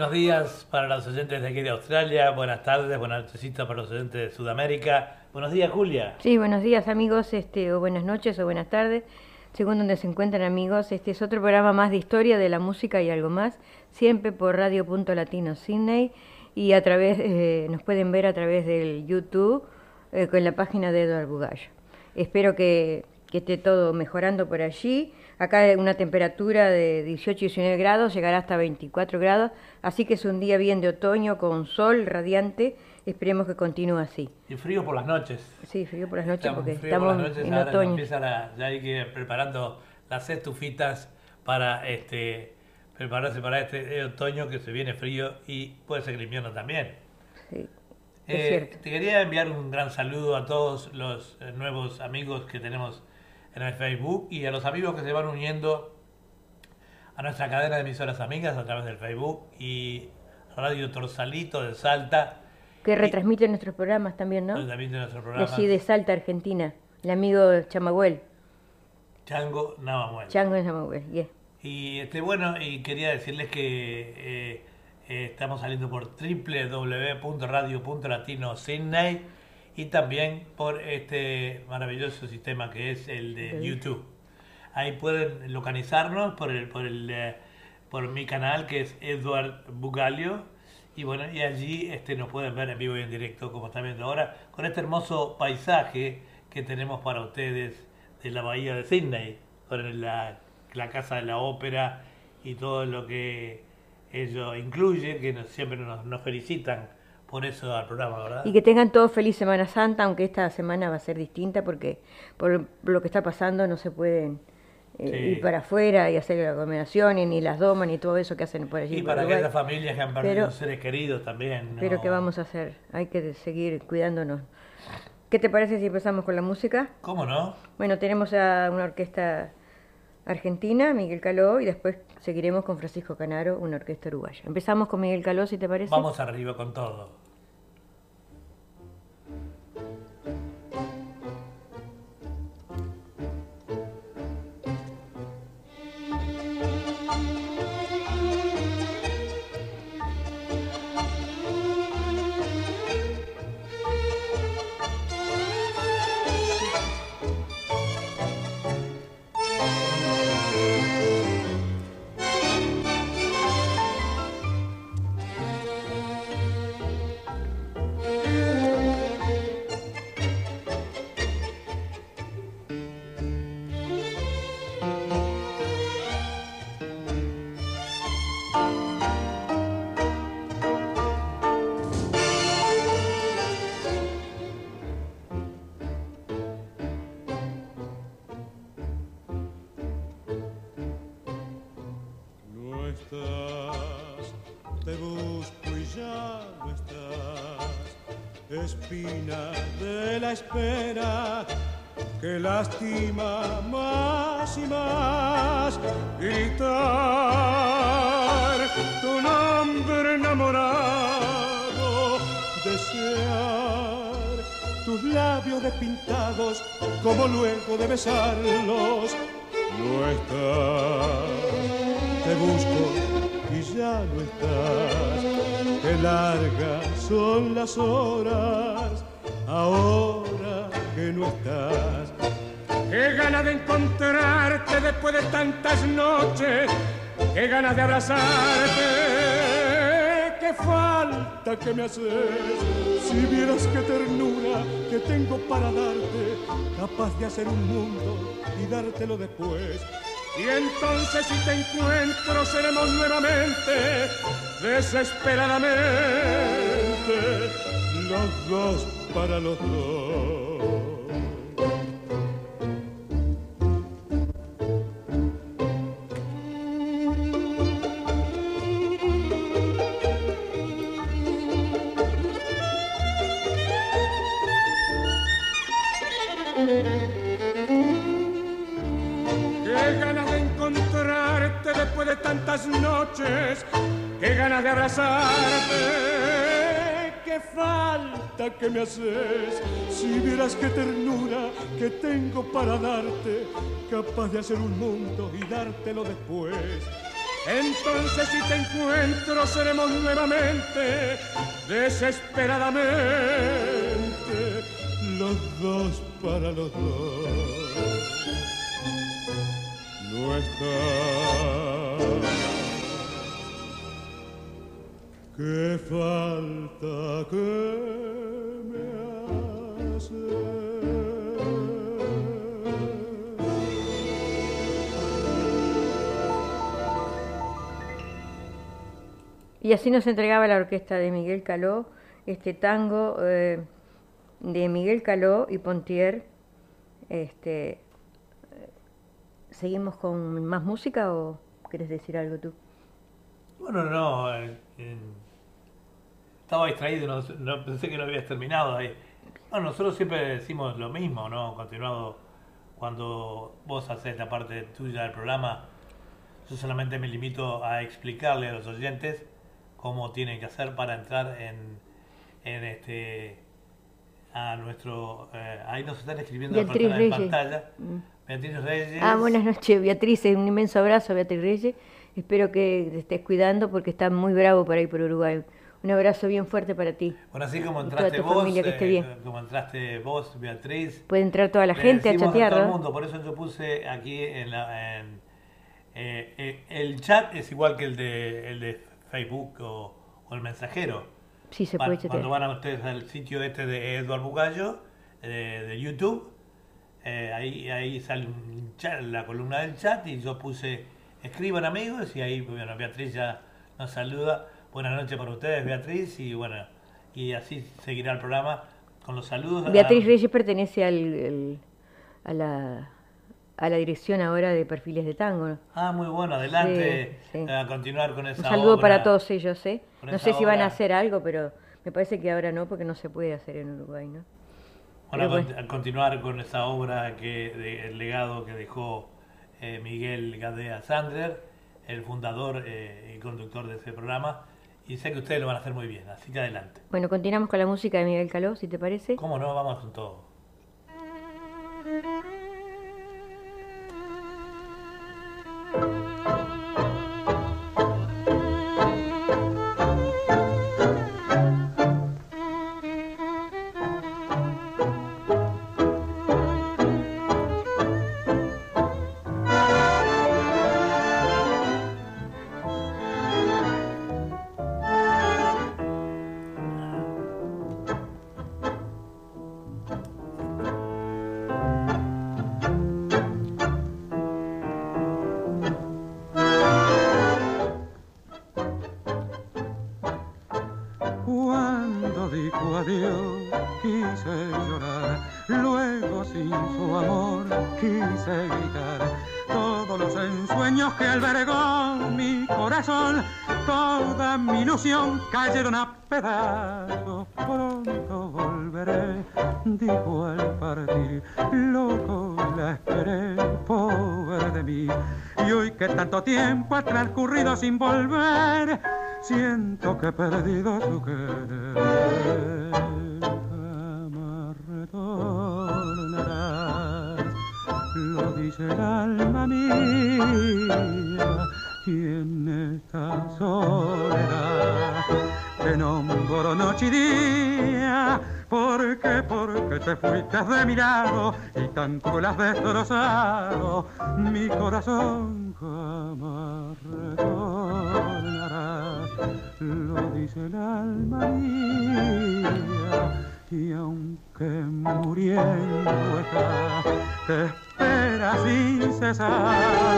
Buenos días para los oyentes de aquí de Australia, buenas tardes, buenas noches para los oyentes de Sudamérica. Buenos días, Julia. Sí, buenos días, amigos, este, o buenas noches o buenas tardes, según donde se encuentran, amigos. Este es otro programa más de historia de la música y algo más, siempre por Radio Punto Latino Sydney y a través, eh, nos pueden ver a través del YouTube eh, con la página de Eduardo Bugallo. Espero que, que esté todo mejorando por allí. Acá una temperatura de 18 y 19 grados, llegará hasta 24 grados, así que es un día bien de otoño con sol radiante. Esperemos que continúe así. Y frío por las noches. Sí, frío por las noches porque estamos en otoño. ya hay que ir preparando las estufitas para este prepararse para este otoño que se viene frío y puede ser el invierno también. Sí. Eh, te quería enviar un gran saludo a todos los eh, nuevos amigos que tenemos en el Facebook y a los amigos que se van uniendo a nuestra cadena de emisoras amigas a través del Facebook y Radio Torsalito de Salta. Que retransmite nuestros programas también, ¿no? Retransmite nuestros programas. Sí, de Salta, Argentina. El amigo Chamagüel. Chango Navamuel. Chango Navamuel, yeah. Y este, bueno, y quería decirles que eh, eh, estamos saliendo por www.radio.latino Sydney y también por este maravilloso sistema que es el de YouTube. Ahí pueden localizarnos por el, por el eh, por mi canal que es Edward Bugalio y bueno y allí este nos pueden ver en vivo y en directo como están viendo ahora con este hermoso paisaje que tenemos para ustedes de la bahía de Sydney con la, la casa de la ópera y todo lo que ello incluye que siempre nos, nos felicitan por eso al programa, ¿verdad? Y que tengan todos feliz Semana Santa, aunque esta semana va a ser distinta porque por lo que está pasando no se pueden eh, ir para afuera y hacer y ni las domas ni todo eso que hacen por allí. Y para aquellas familias que han perdido seres queridos también. Pero ¿qué vamos a hacer? Hay que seguir cuidándonos. ¿Qué te parece si empezamos con la música? ¿Cómo no? Bueno, tenemos a una orquesta argentina, Miguel Caló, y después seguiremos con Francisco Canaro, una orquesta uruguaya. Empezamos con Miguel Caló, si te parece. Vamos arriba con todo. Espera que lastima más y más gritar tu nombre enamorado desear tus labios despintados como luego de besarlos. No estás te busco y ya no estás qué largas son las horas ahora que no estás. Qué ganas de encontrarte después de tantas noches, qué ganas de abrazarte, qué falta que me haces. Si vieras qué ternura que tengo para darte, capaz de hacer un mundo y dártelo después. Y entonces si te encuentro seremos nuevamente, desesperadamente, los dos para los dos. Qué ganas de encontrarte después de tantas noches, qué ganas de abrazarte que me haces. Si vieras qué ternura que tengo para darte, capaz de hacer un mundo y dártelo después. Entonces si te encuentro seremos nuevamente, desesperadamente, los dos para los dos. No. Qué falta que me hace. Y así nos entregaba la orquesta de Miguel Caló este tango eh, de Miguel Caló y Pontier. Este, ¿Seguimos con más música o quieres decir algo tú? Bueno, no, eh, estaba distraído, no, no, pensé que lo habías terminado ahí. Bueno, nosotros siempre decimos lo mismo, ¿no? Continuado, cuando vos haces la parte tuya del programa, yo solamente me limito a explicarle a los oyentes cómo tienen que hacer para entrar en, en este a nuestro eh, ahí nos están escribiendo Beatriz la Reyes. en pantalla Mm. Beatriz Reyes Ah, buenas noches, Beatriz. Un inmenso abrazo Beatriz Reyes. Espero que te estés cuidando porque está muy bravo por ahí por Uruguay. Un abrazo bien fuerte para ti. bueno así como entraste vos familia, que esté eh, como entraste vos Beatriz Puede entrar toda la gente a chatear, todo el mundo por eso yo puse aquí en, la, en eh, eh, el chat es igual que el de el de Facebook o, o el mensajero Sí, se puede chatear. Cuando van a ustedes al sitio este de Eduardo Bugallo, de YouTube, ahí, ahí sale un chat, la columna del chat y yo puse escriban amigos y ahí bueno, Beatriz ya nos saluda. Buenas noches para ustedes, Beatriz, y bueno, y así seguirá el programa con los saludos. Beatriz Ah, Reyes pertenece al, el- a, la, a la dirección ahora de perfiles de tango. Ah, muy bueno, adelante Sí, sí. a continuar con Un esa saludo obra. para todos ellos, ¿eh? No sé si van a hacer algo, pero me parece que ahora no, porque no se puede hacer en Uruguay, ¿no? Bueno, a continuar con esa obra que de- el legado que dejó eh, Miguel Gadea Sandler, el fundador eh, y conductor de ese programa, y sé que ustedes lo van a hacer muy bien, así que adelante. Bueno, continuamos con la música de Miguel Caló, si te parece. ¿Cómo no? Vamos con todo. He perdido su querer. Retornarás, lo dice el alma mía, y en esta soledad te nombro noche y día. ¿Por? Porque te fuiste de mi lado y tanto lo has destrozado. Mi corazón el alma mía. Y aunque muriendo te espera sin cesar.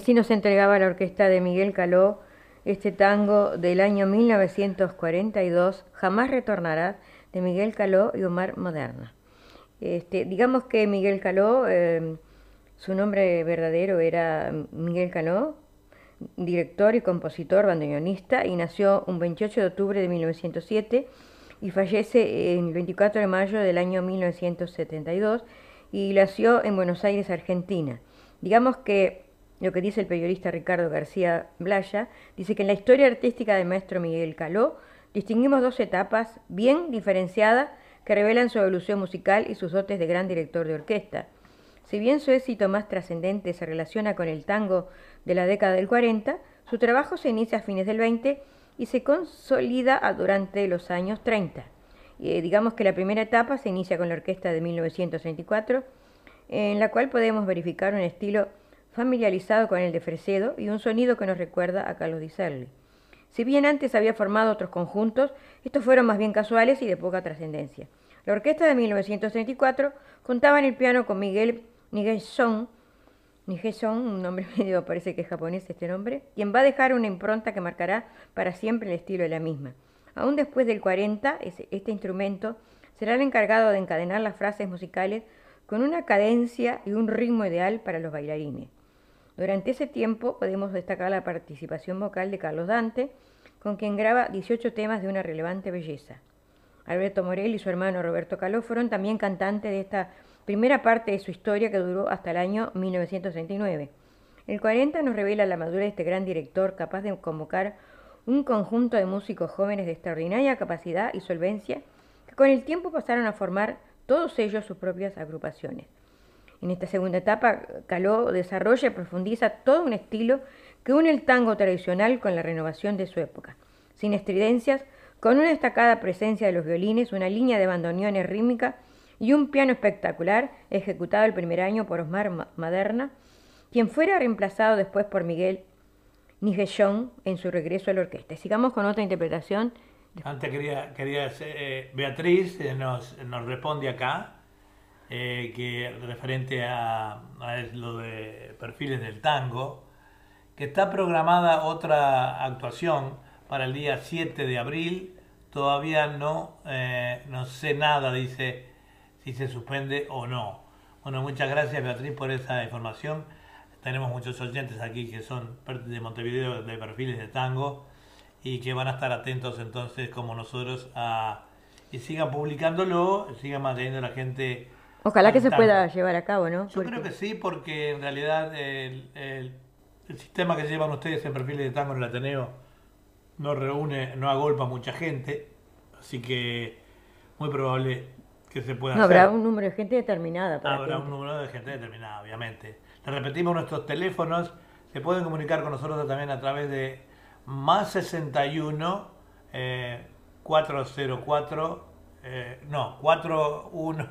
Así nos entregaba la orquesta de Miguel Caló este tango del año 1942, Jamás retornarás, de Miguel Caló y Omar Moderna. Este, digamos que Miguel Caló, eh, su nombre verdadero era Miguel Caló, director y compositor bandoneonista, y nació un 28 de octubre de 1907 y fallece el 24 de mayo del año 1972 y nació en Buenos Aires, Argentina. Digamos que lo que dice el periodista Ricardo García Blaya, dice que en la historia artística del maestro Miguel Caló distinguimos dos etapas bien diferenciadas que revelan su evolución musical y sus dotes de gran director de orquesta. Si bien su éxito más trascendente se relaciona con el tango de la década del 40, su trabajo se inicia a fines del 20 y se consolida durante los años 30. Eh, digamos que la primera etapa se inicia con la orquesta de 1934, en la cual podemos verificar un estilo familiarizado con el de Fresedo y un sonido que nos recuerda a Carlos Di Serli. Si bien antes había formado otros conjuntos, estos fueron más bien casuales y de poca trascendencia. La orquesta de 1934 contaba en el piano con Miguel Nigelson, Nigelson, un nombre medio parece que es japonés este nombre, quien va a dejar una impronta que marcará para siempre el estilo de la misma. Aún después del 40, este instrumento será el encargado de encadenar las frases musicales con una cadencia y un ritmo ideal para los bailarines. Durante ese tiempo podemos destacar la participación vocal de Carlos Dante, con quien graba 18 temas de una relevante belleza. Alberto Morel y su hermano Roberto Caló fueron también cantantes de esta primera parte de su historia que duró hasta el año 1939. El 40 nos revela la madurez de este gran director capaz de convocar un conjunto de músicos jóvenes de extraordinaria capacidad y solvencia que con el tiempo pasaron a formar todos ellos sus propias agrupaciones. En esta segunda etapa, Caló desarrolla y profundiza todo un estilo que une el tango tradicional con la renovación de su época, sin estridencias, con una destacada presencia de los violines, una línea de bandoneones rítmica y un piano espectacular ejecutado el primer año por Osmar Maderna, quien fuera reemplazado después por Miguel Nigellón en su regreso a la orquesta. Sigamos con otra interpretación. Antes quería, quería eh, Beatriz eh, nos, nos responde acá eh, que referente a, lo de perfiles del tango, que está programada otra actuación para el día 7 de abril. Todavía no, eh, no sé nada, dice, si se suspende o no. Bueno, muchas gracias Beatriz por esa información. Tenemos muchos oyentes aquí que son de Montevideo de perfiles de tango y que van a estar atentos entonces como nosotros a y sigan publicándolo, sigan manteniendo a la gente Ojalá que se pueda llevar a cabo, ¿no? Yo creo que sí, porque en realidad el, el, sistema que llevan ustedes en perfiles de tango en el Ateneo no reúne, no agolpa mucha gente, así que muy probable que se pueda no, Habrá un número de gente determinada. Para habrá un número de gente determinada, obviamente. Le repetimos nuestros teléfonos, se pueden comunicar con nosotros también a través de más 61 eh, 404, eh, no, 41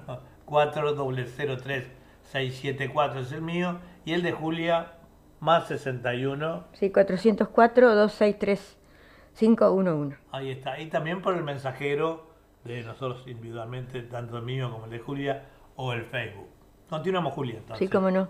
4003-674 es el mío y el de Julia más 61. Sí, 404-263-511. Ahí está. Y también por el mensajero de nosotros individualmente, tanto el mío como el de Julia o el Facebook. Continuamos, Julia. Sí, cómo no.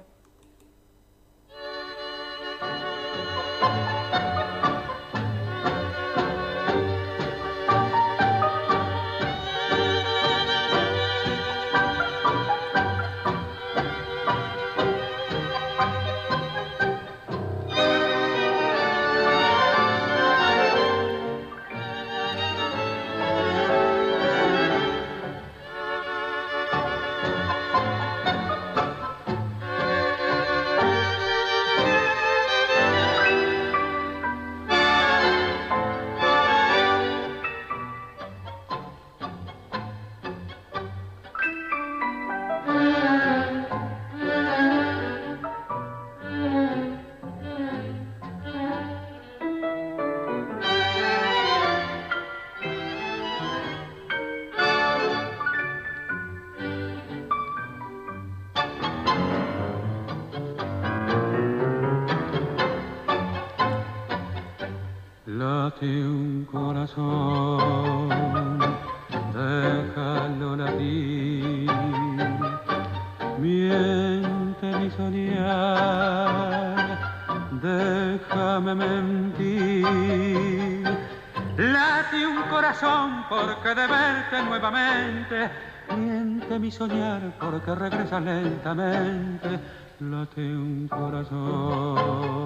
Mi soñar porque regresa lentamente late un corazón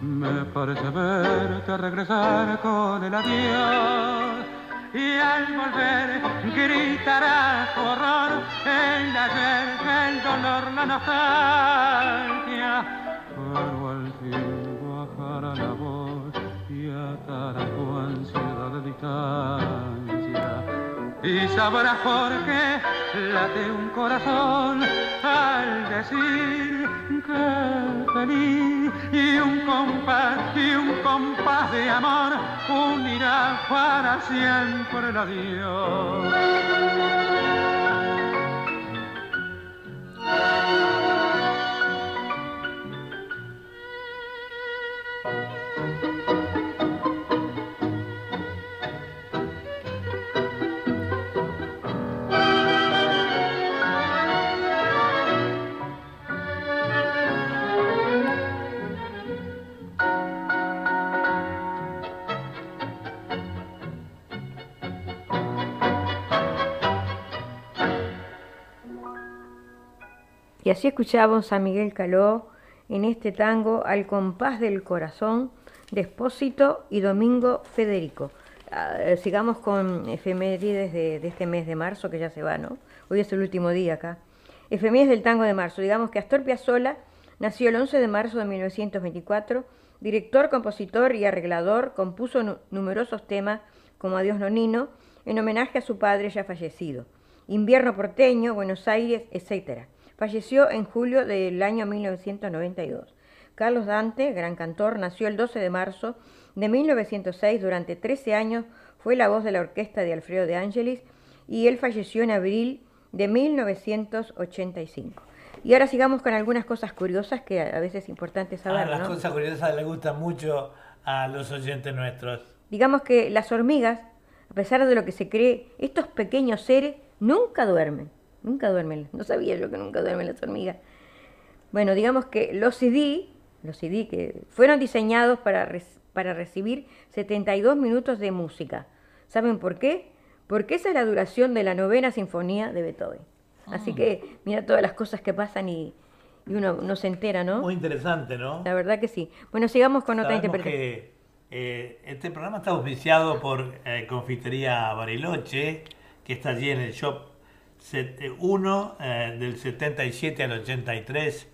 me parece verte regresar con el adiós y al volver gritará tu horror el ayer, el dolor, la nostalgia. Sabrás por qué late un corazón al decir que feliz y un compás y un compás de amor unirá para siempre el adiós. Y así escuchamos a Miguel Caló en este tango Al compás del corazón de y Domingo Federico. Ah, eh, sigamos con efemérides de, este mes de marzo que ya se va, ¿no? Hoy es el último día acá. Efemérides del tango de marzo. Digamos que Astor Piazzolla nació el 11 de marzo de 1924, director, compositor y arreglador, compuso nu- numerosos temas como Adiós Nonino en homenaje a su padre ya fallecido. Invierno porteño, Buenos Aires, etc. Falleció en julio del año 1992. Carlos Dante, gran cantor, nació el 12 de marzo de 1906. Durante 13 años fue la voz de la orquesta de Alfredo de Angelis y él falleció en abril de 1985. Y ahora sigamos con algunas cosas curiosas que a veces es importante Ah, saber. las ¿no? cosas curiosas le gustan mucho a los oyentes nuestros. Digamos que las hormigas, a pesar de lo que se cree, estos pequeños seres nunca duermen. Nunca duermen. No sabía yo que nunca duermen las hormigas. Bueno, digamos que los CD, los CD que fueron diseñados para, para recibir 72 minutos de música. ¿Saben por qué? Porque esa es la duración de la novena sinfonía de Beethoven. Así que mira todas las cosas que pasan y, y uno no se entera, ¿no? Muy interesante, ¿no? La verdad que sí. Bueno, sigamos con otra interpretación. que eh, este programa está auspiciado por eh, Confitería Bariloche, que está allí en el shop 1 del 77 al 83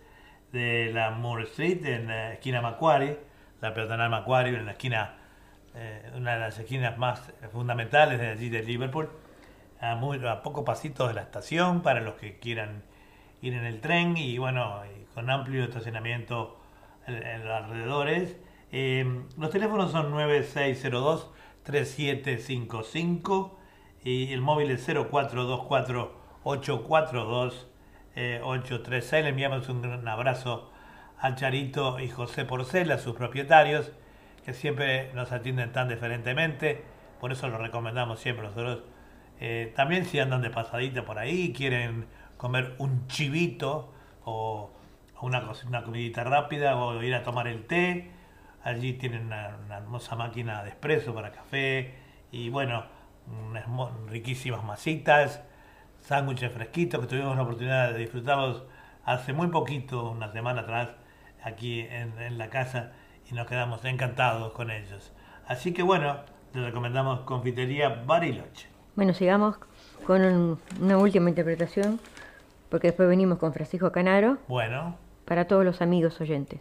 de la Moore Street, en la esquina Macquarie, la peatonal Macquarie, en la esquina, eh, una de las esquinas más fundamentales de allí de Liverpool, a, muy, a pocos pasitos de la estación para los que quieran ir en el tren y bueno, con amplio estacionamiento en, los alrededores. Eh, los teléfonos son 9602-3755 y el móvil es 0424-842-836. Le enviamos un gran abrazo a Charito y José Porcel, a sus propietarios, que siempre nos atienden tan diferentemente. Por eso lo recomendamos siempre nosotros. Eh, también si andan de pasadita por ahí, quieren comer un chivito o una, una comidita rápida o ir a tomar el té, allí tienen una, hermosa máquina de espresso para café y bueno, unas riquísimas masitas, sándwiches fresquitos que tuvimos la oportunidad de disfrutarlos hace muy poquito, una semana atrás, aquí en, en la casa y nos quedamos encantados con ellos. Así que bueno, les recomendamos Confitería Bariloche. Bueno, sigamos con un- una última interpretación, porque después venimos con Francisco Canaro, Bueno, para todos los amigos oyentes.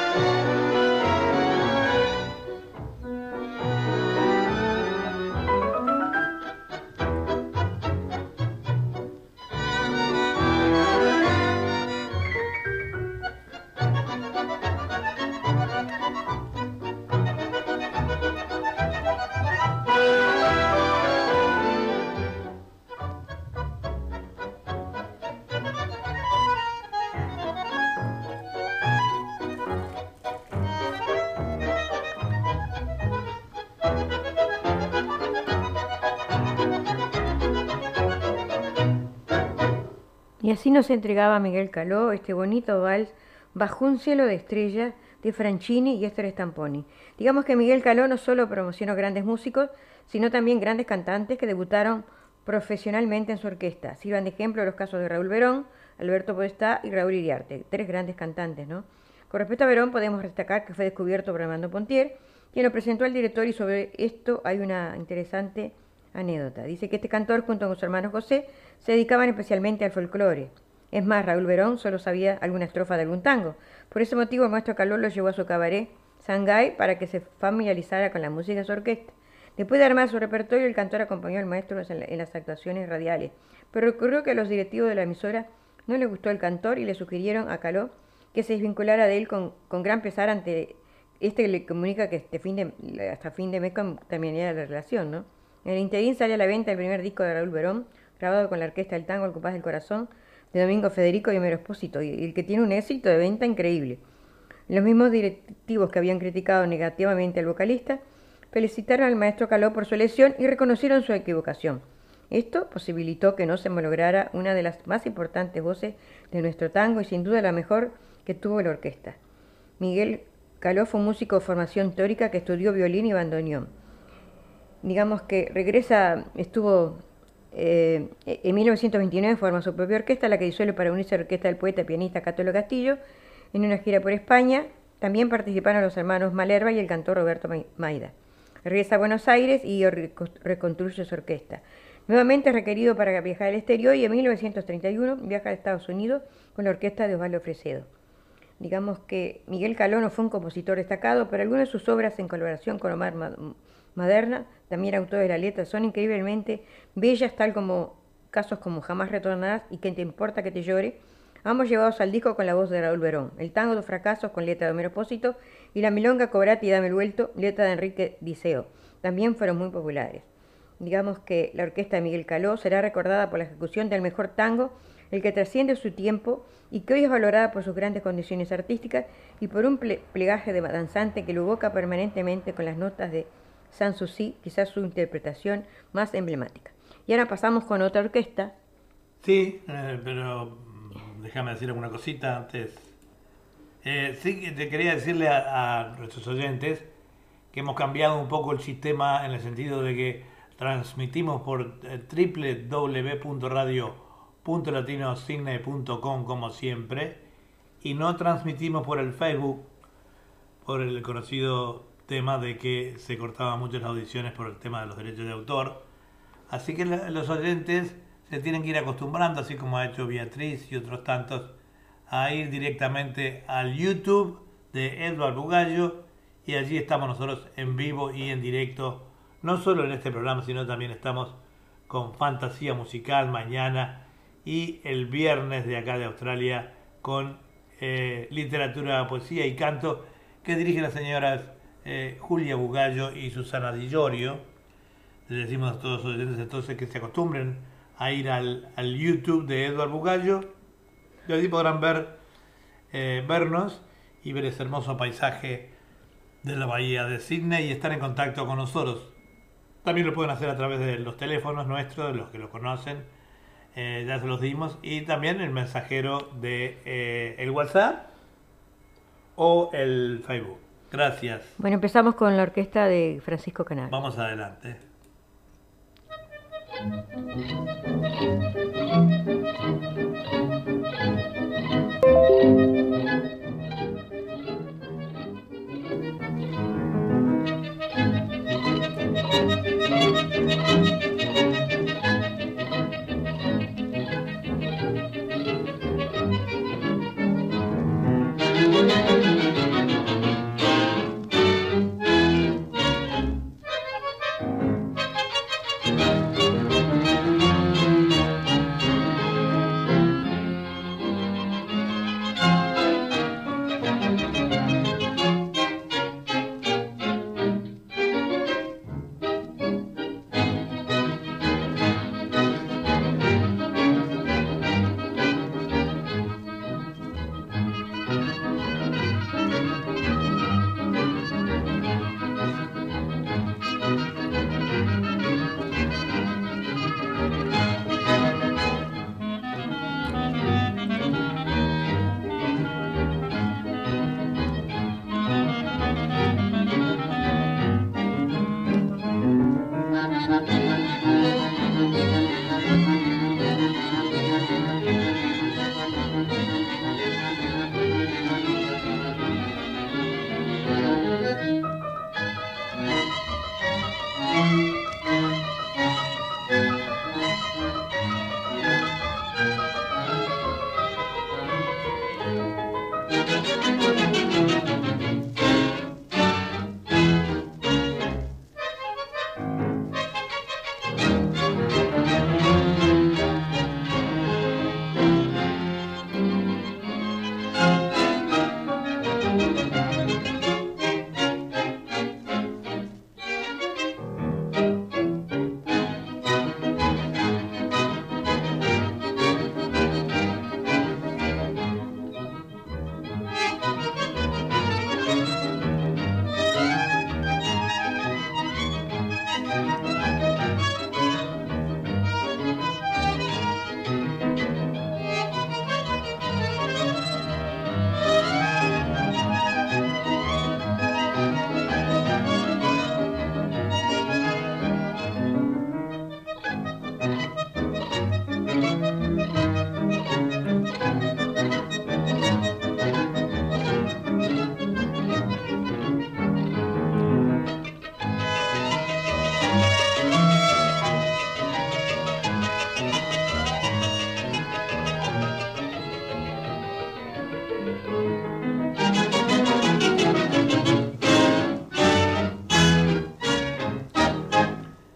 Así nos entregaba Miguel Caló este bonito vals bajo un cielo de estrellas de Franchini y Esther Stamponi. Digamos que Miguel Caló no solo promocionó grandes músicos, sino también grandes cantantes que debutaron profesionalmente en su orquesta. Sirvan de ejemplo los casos de Raúl Verón, Alberto Podestá y Raúl Iriarte, tres grandes cantantes, ¿no? Con respecto a Verón podemos destacar que fue descubierto por Armando Pontier, quien lo presentó al director y sobre esto hay una interesante anécdota. Dice que este cantor junto con su hermano José se dedicaban especialmente al folclore. Es más, Raúl Verón solo sabía alguna estrofa de algún tango. Por ese motivo, el maestro Caló lo llevó a su cabaret, Sangay, para que se familiarizara con la música de su orquesta. Después de armar su repertorio, el cantor acompañó al maestro en las actuaciones radiales, pero ocurrió que a los directivos de la emisora no le gustó el cantor y le sugirieron a Caló que se desvinculara de él con, gran pesar ante este le comunica que este fin de, hasta fin de mes terminaría la relación, ¿no? En el interín sale a la venta el primer disco de Raúl Verón, grabado con la orquesta del tango El Compás del Corazón, de Domingo Federico y Homero Espósito, y el que tiene un éxito de venta increíble. Los mismos directivos que habían criticado negativamente al vocalista felicitaron al maestro Caló por su elección y reconocieron su equivocación. Esto posibilitó que no se malograra una de las más importantes voces de nuestro tango y sin duda la mejor que tuvo la orquesta. Miguel Caló fue un músico de formación teórica que estudió violín y bandoneón. Digamos que regresa, estuvo eh, en 1929 forma su propia orquesta, la que disuelve para unirse a la orquesta del poeta pianista Catolo Castillo, en una gira por España. También participaron los hermanos Malerva y el cantor Roberto Maida. Regresa a Buenos Aires y reconstruye su orquesta. Nuevamente requerido para viajar al exterior y en 1931 viaja a Estados Unidos con la orquesta de Osvaldo Fresedo. Digamos que Miguel Caló no fue un compositor destacado, pero algunas de sus obras en colaboración con Omar Maderna, también autor de la letra, son increíblemente bellas, tal como casos como Jamás retornarás y Que te importa que te llore, ambos llevados al disco con la voz de Raúl Verón, el tango de fracasos con letra de Homero Pósito y la milonga Cobrati y Dame el vuelto, letra de Enrique Diceo, también fueron muy populares. Digamos que la orquesta de Miguel Caló será recordada por la ejecución del mejor tango, el que trasciende su tiempo y que hoy es valorada por sus grandes condiciones artísticas y por un plegaje de danzante que lo evoca permanentemente con las notas de Sanssouci, quizás su interpretación más emblemática. Y ahora pasamos con otra orquesta. Sí, eh, pero mm, déjame decir alguna cosita antes. Eh, sí, te quería decirle a, nuestros oyentes que hemos cambiado un poco el sistema en el sentido de que transmitimos por eh, www.radio.latinosigne.com como siempre y no transmitimos por el Facebook por el conocido tema de que se cortaban mucho las audiciones por el tema de los derechos de autor. Así que los oyentes se tienen que ir acostumbrando, así como ha hecho Beatriz y otros tantos, a ir directamente al YouTube de Edward Bugallo y allí estamos nosotros en vivo y en directo, no solo en este programa, sino también estamos con Fantasía Musical mañana y el viernes de acá de Australia con eh, literatura, poesía y canto que dirigen las señoras eh, Julia Bugallo y Susana Di Llorio, Les decimos a todos los oyentes entonces que se acostumbren a ir al, al YouTube de Eduardo Bugallo. Y allí podrán ver, eh, vernos y ver ese hermoso paisaje de la bahía de Sydney y estar en contacto con nosotros. También lo pueden hacer a través de los teléfonos nuestros, de los que lo conocen, eh, ya se los dimos, y también el mensajero de el WhatsApp o el Facebook. Gracias. Bueno, empezamos con la orquesta de Francisco Canal. Vamos adelante.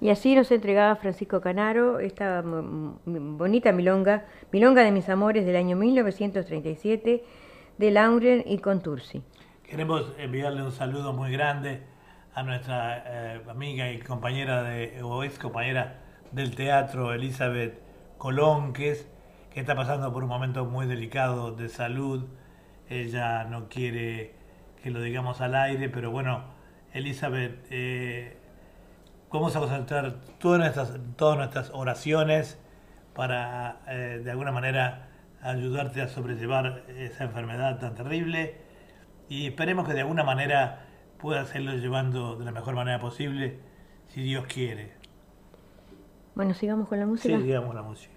Y así nos entregaba Francisco Canaro esta bonita milonga, Milonga de mis amores del año 1937 de Lauren y Contursi. Queremos enviarle un saludo muy grande a nuestra eh, amiga y compañera de, o ex compañera del teatro, Elizabeth Colón, que, es, que está pasando por un momento muy delicado de salud. Ella no quiere que lo digamos al aire, pero bueno, Elizabeth, eh, vamos a concentrar todas nuestras, todas nuestras oraciones para eh, de alguna manera ayudarte a sobrellevar esa enfermedad tan terrible y esperemos que de alguna manera pueda hacerlo llevando de la mejor manera posible, si Dios quiere. Bueno, sigamos con la música. Sí, sigamos con la música.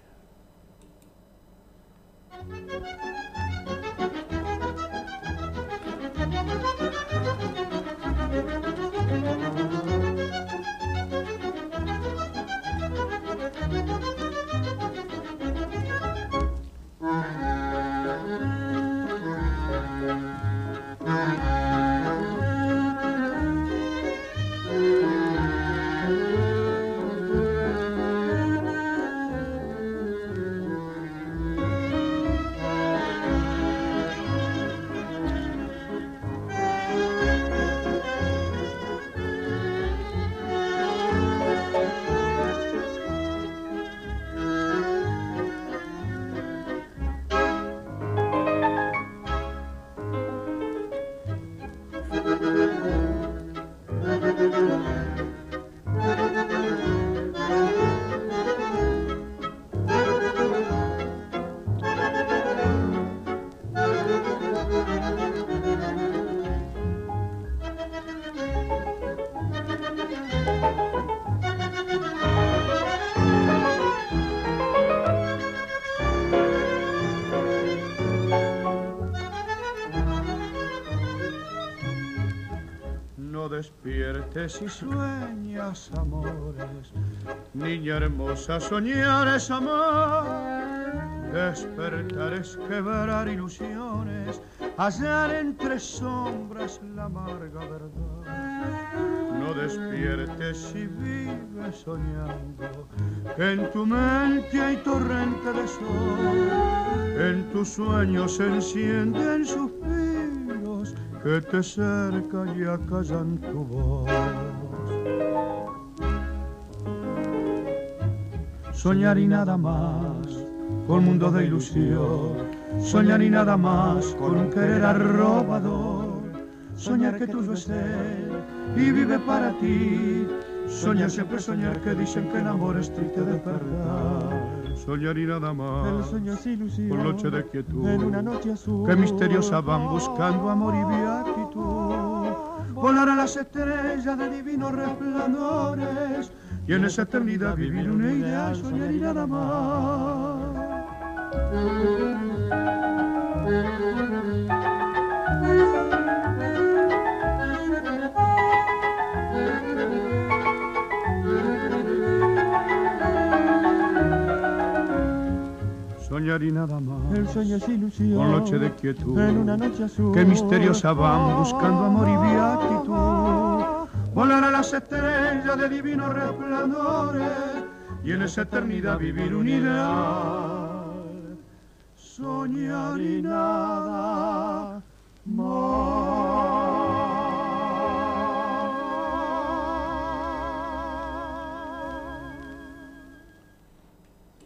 Y sueñas amores, niña hermosa, soñar es amar. Despertar es quebrar ilusiones, hallar entre sombras la amarga verdad. No despiertes y vives soñando, que en tu mente hay torrente de sol, en tus sueños se encienden suspiros que te cerca y acallan tu voz. Soñar y nada más, con mundo de ilusión. Soñar y nada más, con un querer arrobador. Soñar que tuyo es él y vive para ti. Soñar siempre soñar que dicen que el amor es triste de verdad. Soñar y nada más. El sueño es ilusión. Por noche de quietud. En una noche azul. Que misteriosa van buscando amor y beatitud. Volar a las estrellas de divinos resplandores. Y en esa eternidad vivir una idea, soñar y nada más. Soñar y nada más. El sueño es ilusión. Por noche de quietud. En una noche azul. Que misteriosa van buscando amor y beatitud. Volar a las estrellas de divinos resplandores y en esa eternidad vivir un ideal. Soñar y nada más.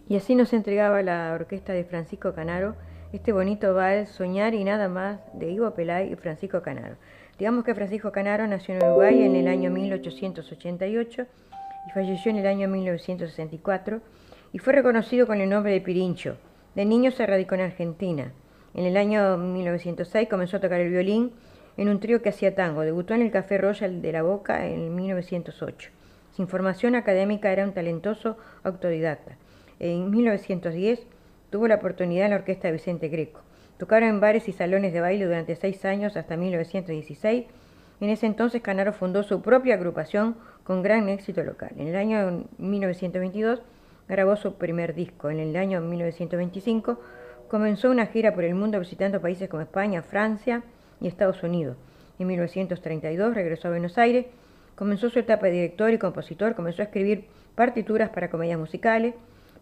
Y así nos entregaba la orquesta de Francisco Canaro este bonito vals Soñar y nada más de Ivo Pelay y Francisco Canaro. Digamos que Francisco Canaro nació en Uruguay en el año 1888 y falleció en el año 1964 y fue reconocido con el nombre de Pirincho. De niño se radicó en Argentina. En el año 1906 comenzó a tocar el violín en un trío que hacía tango. Debutó en el Café Royal de la Boca en 1908. Sin formación académica era un talentoso autodidacta. En 1910 tuvo la oportunidad en la orquesta de Vicente Greco. Tocaron en bares y salones de baile durante seis años hasta 1916. En ese entonces Canaro fundó su propia agrupación con gran éxito local. En el año 1922 grabó su primer disco. En el año 1925 comenzó una gira por el mundo visitando países como España, Francia y Estados Unidos. En 1932 regresó a Buenos Aires, comenzó su etapa de director y compositor, comenzó a escribir partituras para comedias musicales.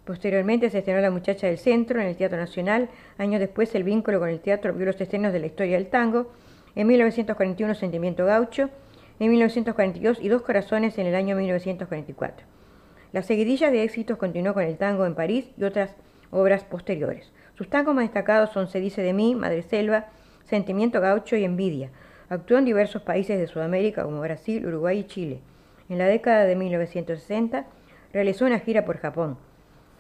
Posteriormente se estrenó La muchacha del centro en el Teatro Nacional. Años después el vínculo con el teatro vio los estrenos de la historia del tango. En 1941 Sentimiento Gaucho. En 1942 y Dos Corazones en el año 1944. La seguidilla de éxitos continuó con el tango en París y otras obras posteriores. Sus tangos más destacados son Se dice de mí, Madre Selva, Sentimiento Gaucho y Envidia. Actuó en diversos países de Sudamérica como Brasil, Uruguay y Chile. En la década de 1960 realizó una gira por Japón.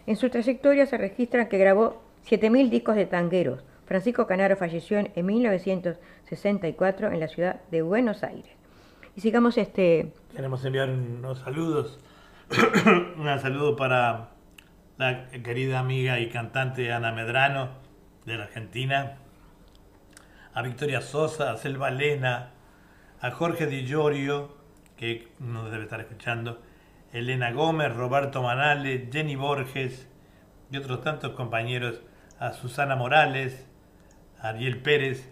En su trayectoria se registra que grabó 7.000 discos de tangueros. Francisco Canaro falleció en 1964 en la ciudad de Buenos Aires. Y sigamos este... Queremos enviar unos saludos. Un saludo para la querida amiga y cantante Ana Medrano de la Argentina, a Victoria Sosa, a Selva Lena, a Jorge Di Llorio, que nos debe estar escuchando, Elena Gómez, Roberto Manale, Jenny Borges y otros tantos compañeros, a Susana Morales, a Ariel Pérez,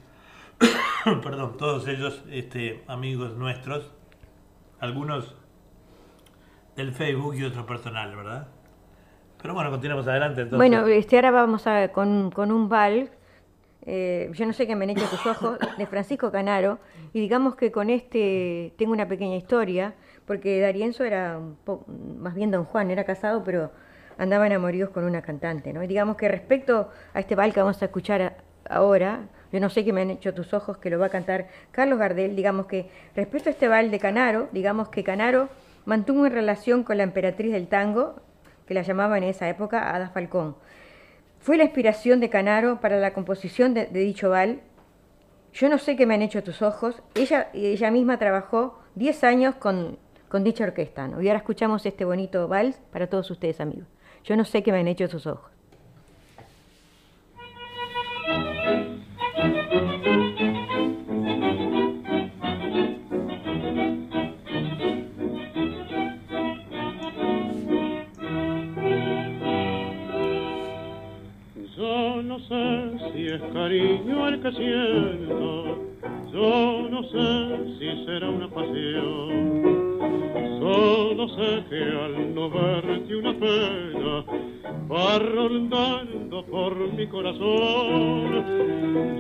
perdón, todos ellos este, amigos nuestros, algunos del Facebook y otros personal, ¿verdad? Pero bueno, continuamos adelante. Entonces. Bueno, este, ahora vamos a, con, con un bal, eh, yo no sé qué me han hecho tus ojos, de Francisco Canaro, y digamos que con este tengo una pequeña historia, porque Darienzo era un más bien don Juan, era casado, pero andaba enamoridos con una cantante, ¿no? Y digamos que respecto a este bal que vamos a escuchar ahora, yo no sé qué me han hecho tus ojos, que lo va a cantar Carlos Gardel, digamos que respecto a este bal de Canaro, digamos que Canaro mantuvo en relación con la emperatriz del tango, que la llamaba en esa época Ada Falcón. Fue la inspiración de Canaro para la composición de, de dicho bal. Yo no sé qué me han hecho tus ojos. Ella, ella misma trabajó 10 años con, con dicha orquesta. ¿no? Y ahora escuchamos este bonito vals para todos ustedes, amigos. Yo no sé qué me han hecho esos ojos. Yo no sé si es cariño el que siento, yo no sé si será una pasión. Solo sé que al no verte una pena va rondando por mi corazón.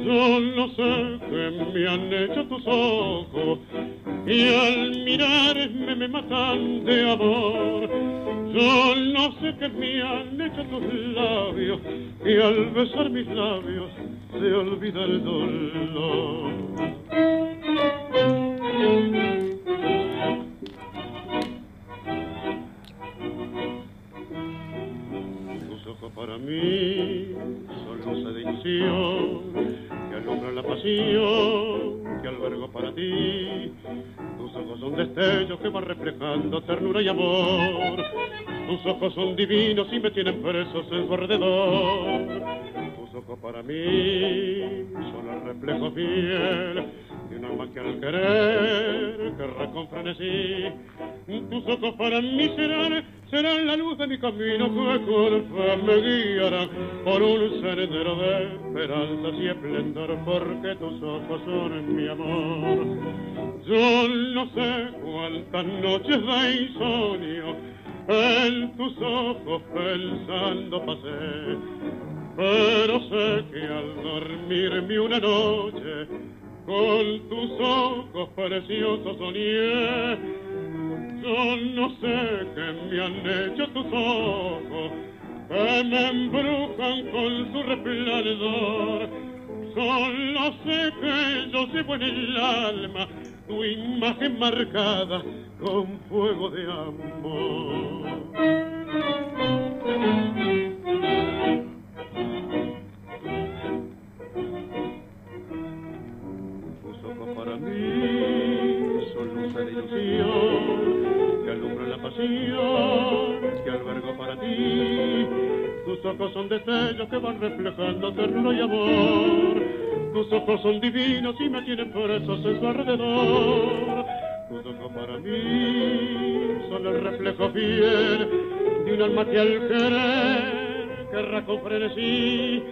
Yo sé qué me han hecho tus ojos y al mirarme me matan de amor. Yo sé qué me han hecho tus labios y al besar mis labios se olvida el dolor. Tus ojos para mí son luces de ilusión que alumbran la pasión que albergo para ti. Tus ojos son destellos que van reflejando ternura y amor. Tus ojos son divinos y me tienen presos en su alrededor. Ojos para mí son el reflejo fiel de un alma que al querer querrá con frenesí. Tus ojos para mí serán, serán la luz de mi camino que con me guiarán por un sendero de esperanzas y esplendor porque tus ojos son mi amor. Yo no sé cuántas noches de insomnio en tus ojos pensando pasé, pero sé que al dormirme una noche con tus ojos preciosos soñé. Yo no sé qué me han hecho tus ojos, que me embrujan con su resplandor. Solo sé que yo llevo en el alma tu imagen marcada con fuego de amor. Para mí son luces de ilusión que alumbran la pasión que albergo para ti. Tus ojos son destellos que van reflejando ternura y amor. Tus ojos son divinos y me tienen presos en su alrededor. Tus ojos para mí son el reflejo fiel de un alma que al querer querrá con frenesí.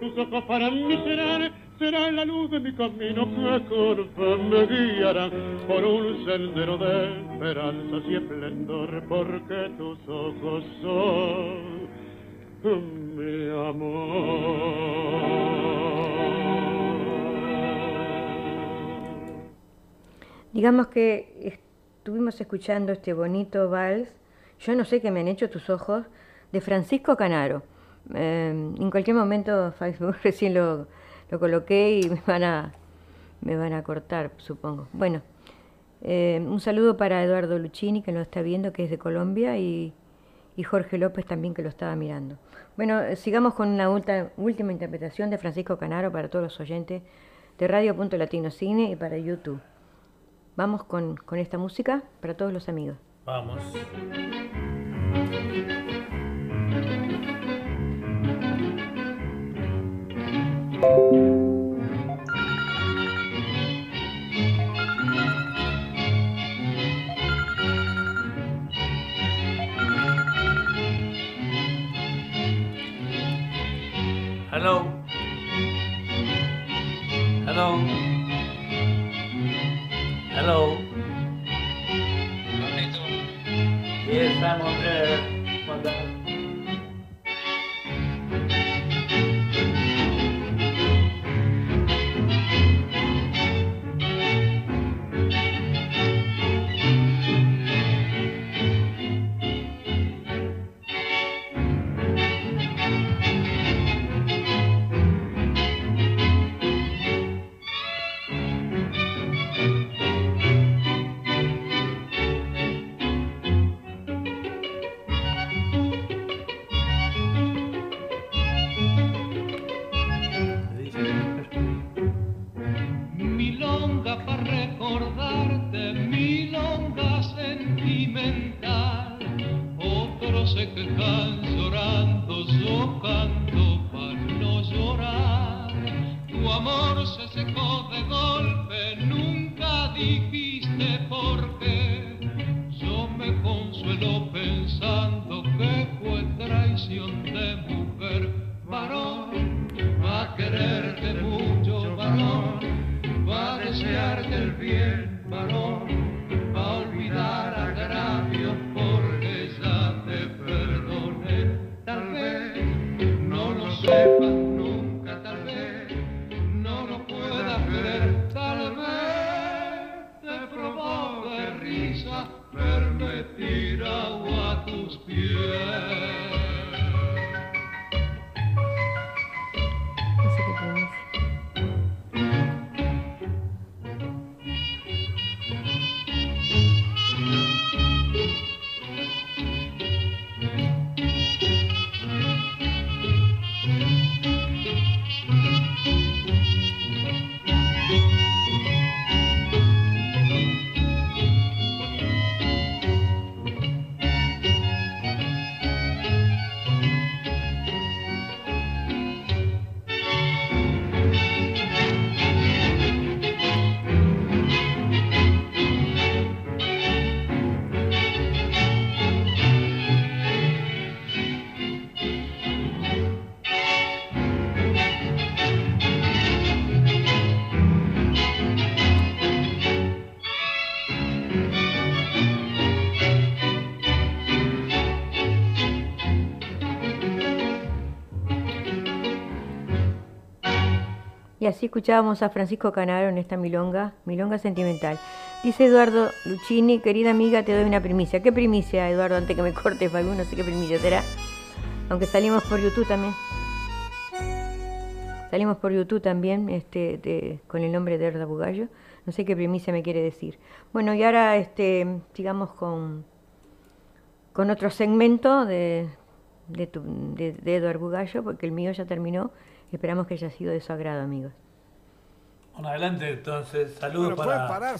Tus ojos para mí serán, serán la luz de mi camino que con me guiarán por un sendero de esperanzas y esplendor, porque tus ojos son mi amor. Digamos que estuvimos escuchando este bonito vals, Yo no sé qué me han hecho tus ojos, de Francisco Canaro. Eh, en cualquier momento Facebook recién lo, lo, coloqué y me van a, me van a cortar, supongo. Bueno, eh, un saludo para Eduardo Luchini, que lo está viendo, que es de Colombia, y, y Jorge López también, que lo estaba mirando. Bueno, sigamos con una última interpretación de Francisco Canaro para todos los oyentes de Radio Punto Latino Cine y para YouTube. Vamos con, con esta música para todos los amigos. Vamos. Hello. Hello. Hello. Yes, I'm on air. Así escuchábamos a Francisco Canaro en esta milonga, milonga sentimental. Dice Eduardo Lucchini, querida amiga, te doy una primicia. ¿Qué primicia, Eduardo? Antes que me cortes, Facu, no sé qué primicia será. Aunque salimos por YouTube también. Salimos por YouTube también este, con el nombre de Erda Bugallo. No sé qué primicia me quiere decir. Bueno, y ahora este, sigamos con, con otro segmento de, de, tu- de, de Eduardo Bugallo, porque el mío ya terminó. Esperamos que haya sido de su agrado, amigos. Bueno, adelante entonces. Saludos Bueno, para,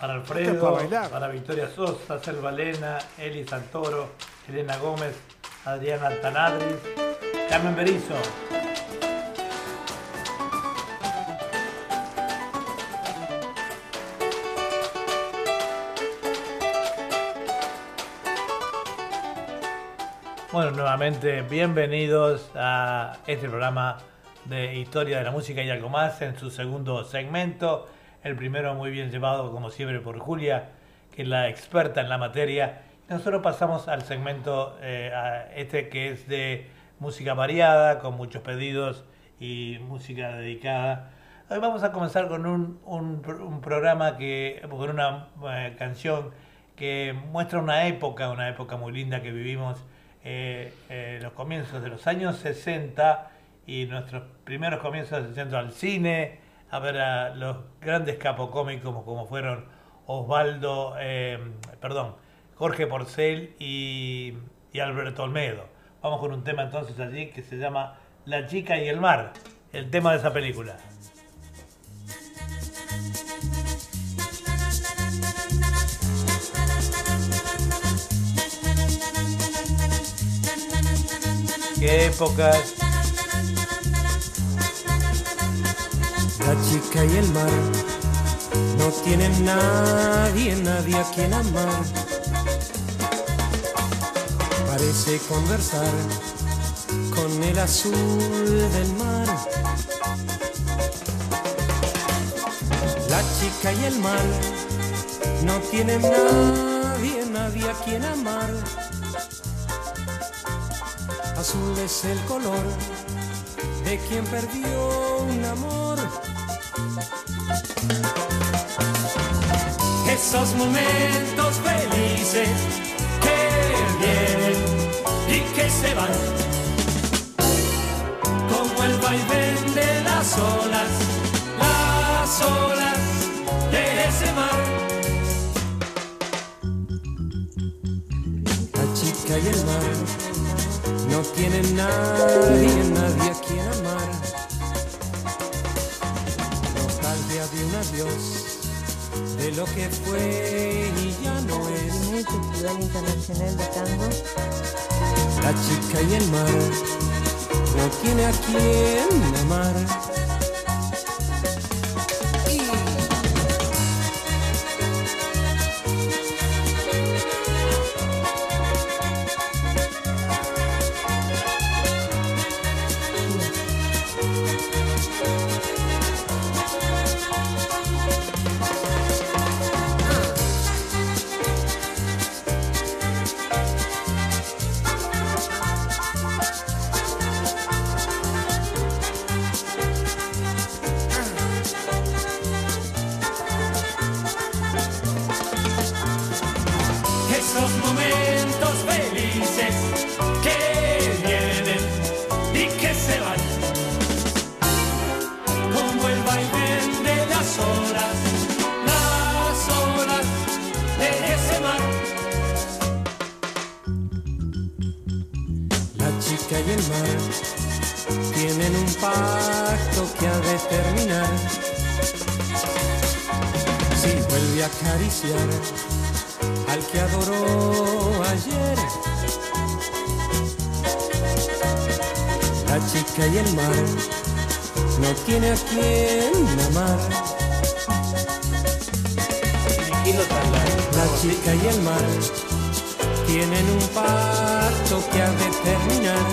Alfredo, para Victoria Sosa, Selva Elena, Eli Santoro, Elena Gómez, Adriana Tanadris, Carmen Berizo. Bueno, nuevamente bienvenidos a este programa de Historia de la Música y algo más en su segundo segmento. El primero muy bien llevado, como siempre, por Julia, que es la experta en la materia. Nosotros pasamos al segmento eh, a este que es de música variada, con muchos pedidos y música dedicada. Hoy vamos a comenzar con un, un un programa que, con una eh, canción que muestra una época, una época muy linda que vivimos eh, eh, los comienzos de los años 60 y nuestros primeros comienzos yendo al cine, a ver a los grandes capocómicos como fueron Osvaldo, eh, perdón, Jorge Porcel y, y Alberto Olmedo. Vamos con un tema entonces allí que se llama La chica y el mar, el tema de esa película. Qué épocas. La chica y el mar no tienen nadie, nadie a quien amar. Parece conversar con el azul del mar. La chica y el mar no tienen nadie, nadie a quien amar. Azul es el color de quien perdió un amor. Esos momentos felices que vienen y que se van, como el vaivén de las olas, las olas de ese mar. La chica y el mar no tienen nadie, nadie a quien amar. Nostalgia de un adiós, de lo que fue y ya no es. Primer Festival Internacional de Tango. La chica y el mar no tiene a quien amar. Vuelve acariciar al que adoró ayer. La chica y el mar no tiene a quien amar. La chica y el mar tienen un pacto que ha de terminar.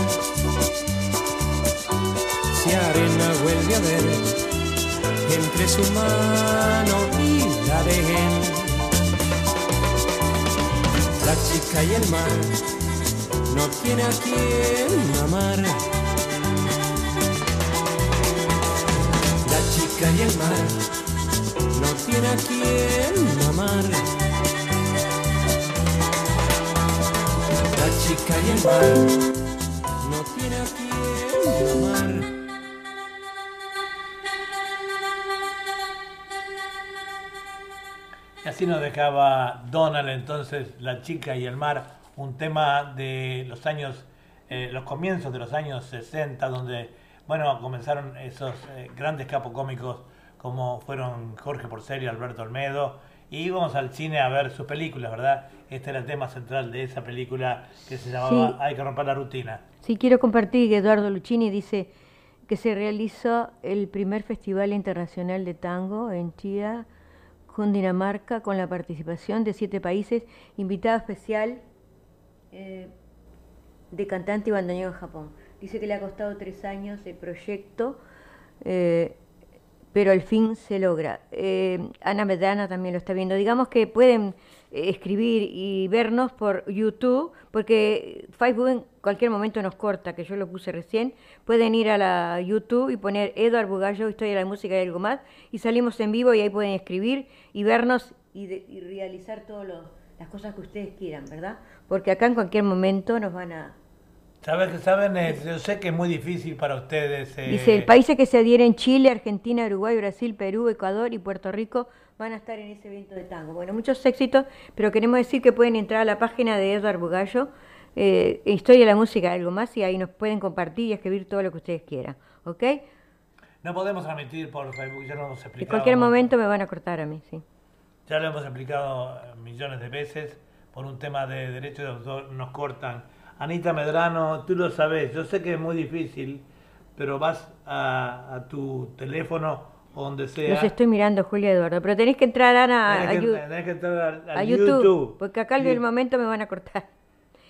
Si arena vuelve a ver entre su mano y la chica y el mar no tiene a quien amar. La chica y el mar no tiene a quien amar. La chica y el mar Y así nos dejaba Donald entonces, La chica y el mar, un tema de los años, eh, los comienzos de los años 60, donde, bueno, comenzaron esos eh, grandes capos cómicos como fueron Jorge Porcel y Alberto Olmedo, y íbamos al cine a ver sus películas, ¿verdad? Este era el tema central de esa película que se llamaba Sí. Hay que romper la rutina. Sí, quiero compartir que Eduardo Lucchini dice que se realizó el primer Festival Internacional de Tango en Chía, Cundinamarca, con la participación de siete países, invitado especial eh, de cantante y bandoneón en Japón. Dice que le ha costado tres años el proyecto, eh, pero al fin se logra. Eh, Ana Medrana también lo está viendo. Digamos que pueden escribir y vernos por YouTube, porque Facebook cualquier momento nos corta, que yo lo puse recién. Pueden ir a la YouTube y poner Eduard Bugallo, Historia de la Música y algo más, y salimos en vivo y ahí pueden escribir y vernos y, de- y realizar todas las cosas que ustedes quieran, ¿verdad? Porque acá en cualquier momento nos van a... ¿Saben saben? Eh, yo sé que es muy difícil para ustedes. eh, Dice, el países que se adhieren Chile, Argentina, Uruguay, Brasil, Perú, Ecuador y Puerto Rico van a estar en ese evento de tango. Bueno, muchos éxitos, pero queremos decir que pueden entrar a la página de Eduard Bugallo, eh, Historia de la Música, algo más, y ahí nos pueden compartir y escribir todo lo que ustedes quieran, ¿ok? No podemos transmitir por Facebook, ya lo hemos explicado. En cualquier momento me van a cortar a mí, sí. Ya lo hemos explicado eh, millones de veces. Por un tema de derecho de autor nos cortan. Anita Medrano, tú lo sabes. Yo sé que es muy difícil, pero vas a, a tu teléfono o donde sea. Los estoy mirando, Julia Eduardo, pero tenéis que entrar, Ana, a, tenés, que, Yu- tenés que entrar a YouTube, porque acá en el momento me van a cortar.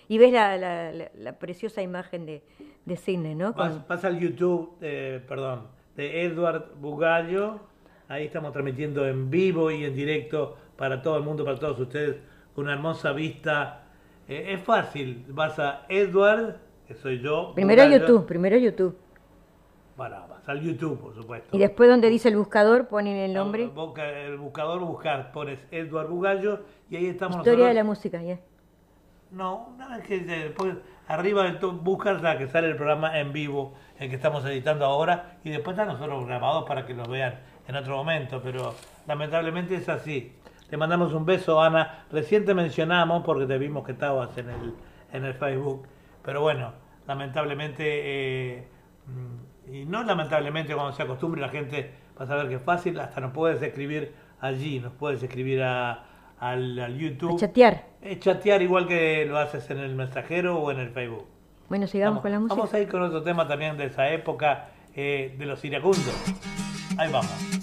Y ves la, la- la- la preciosa imagen de, de Sidney, ¿no? Vas, Con- vas al YouTube, eh, perdón, de Edward Bugallo. Ahí estamos transmitiendo en vivo y en directo para todo el mundo, para todos ustedes, con una hermosa vista. Eh, es fácil, vas a Edward, que soy yo. Primero Bugallo. YouTube, primero YouTube. Bueno, vas al YouTube, por supuesto. Y después donde dice el buscador ponen el nombre. el buscador buscar, pones Edward Bugallo y ahí estamos Historia de la música, ya. No, vez que después arriba del top buscas la que sale el programa en vivo, el que estamos editando ahora, y después están nosotros grabados para que los vean en otro momento, pero lamentablemente es así. Te mandamos un beso, Ana. Recién te mencionamos porque te vimos que estabas en el, en el Facebook, pero bueno, lamentablemente, eh, mm, y no lamentablemente cuando se acostumbre la gente va a saber que es fácil, hasta nos puedes escribir allí, nos puedes escribir a, al, al YouTube. A chatear. Chatear igual que lo haces en el mensajero o en el Facebook. Bueno, sigamos Vamos, con la música. vamos a ir con otro tema también de esa época, eh, de los iracundos. Ahí vamos.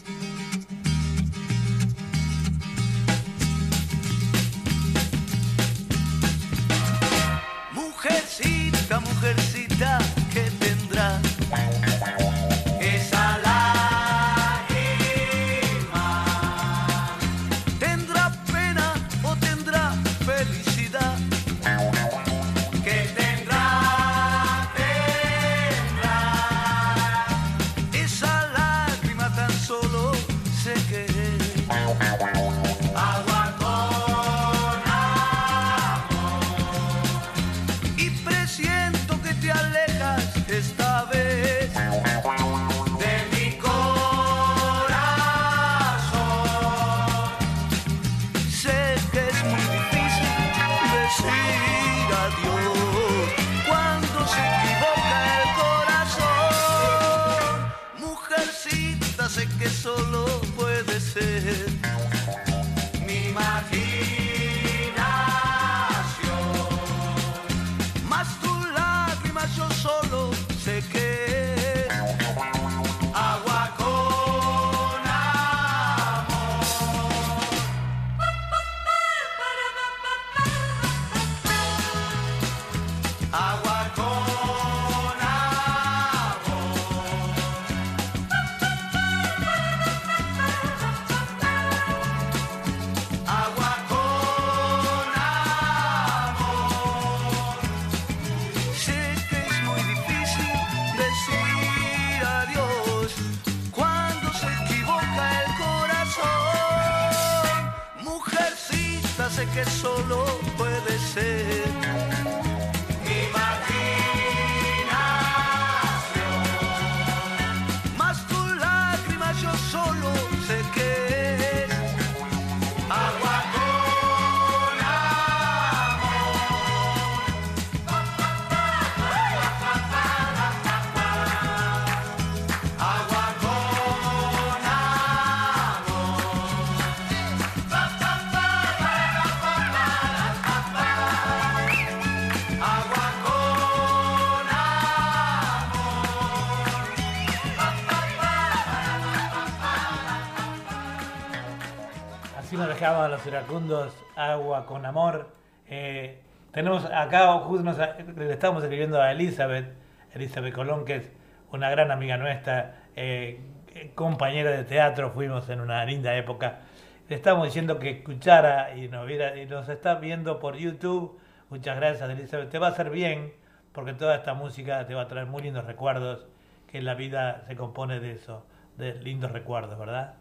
Los iracundos agua con amor. Eh, tenemos acá, justo nos- le estamos escribiendo a Elizabeth, Elizabeth Colón, que es una gran amiga nuestra, eh, eh, compañera de teatro, fuimos en una linda época. Le estamos diciendo que escuchara y nos, viera, y nos está viendo por YouTube. Muchas gracias, Elizabeth. Te va a hacer bien, porque toda esta música te va a traer muy lindos recuerdos, que la vida se compone de eso, de lindos recuerdos, ¿verdad?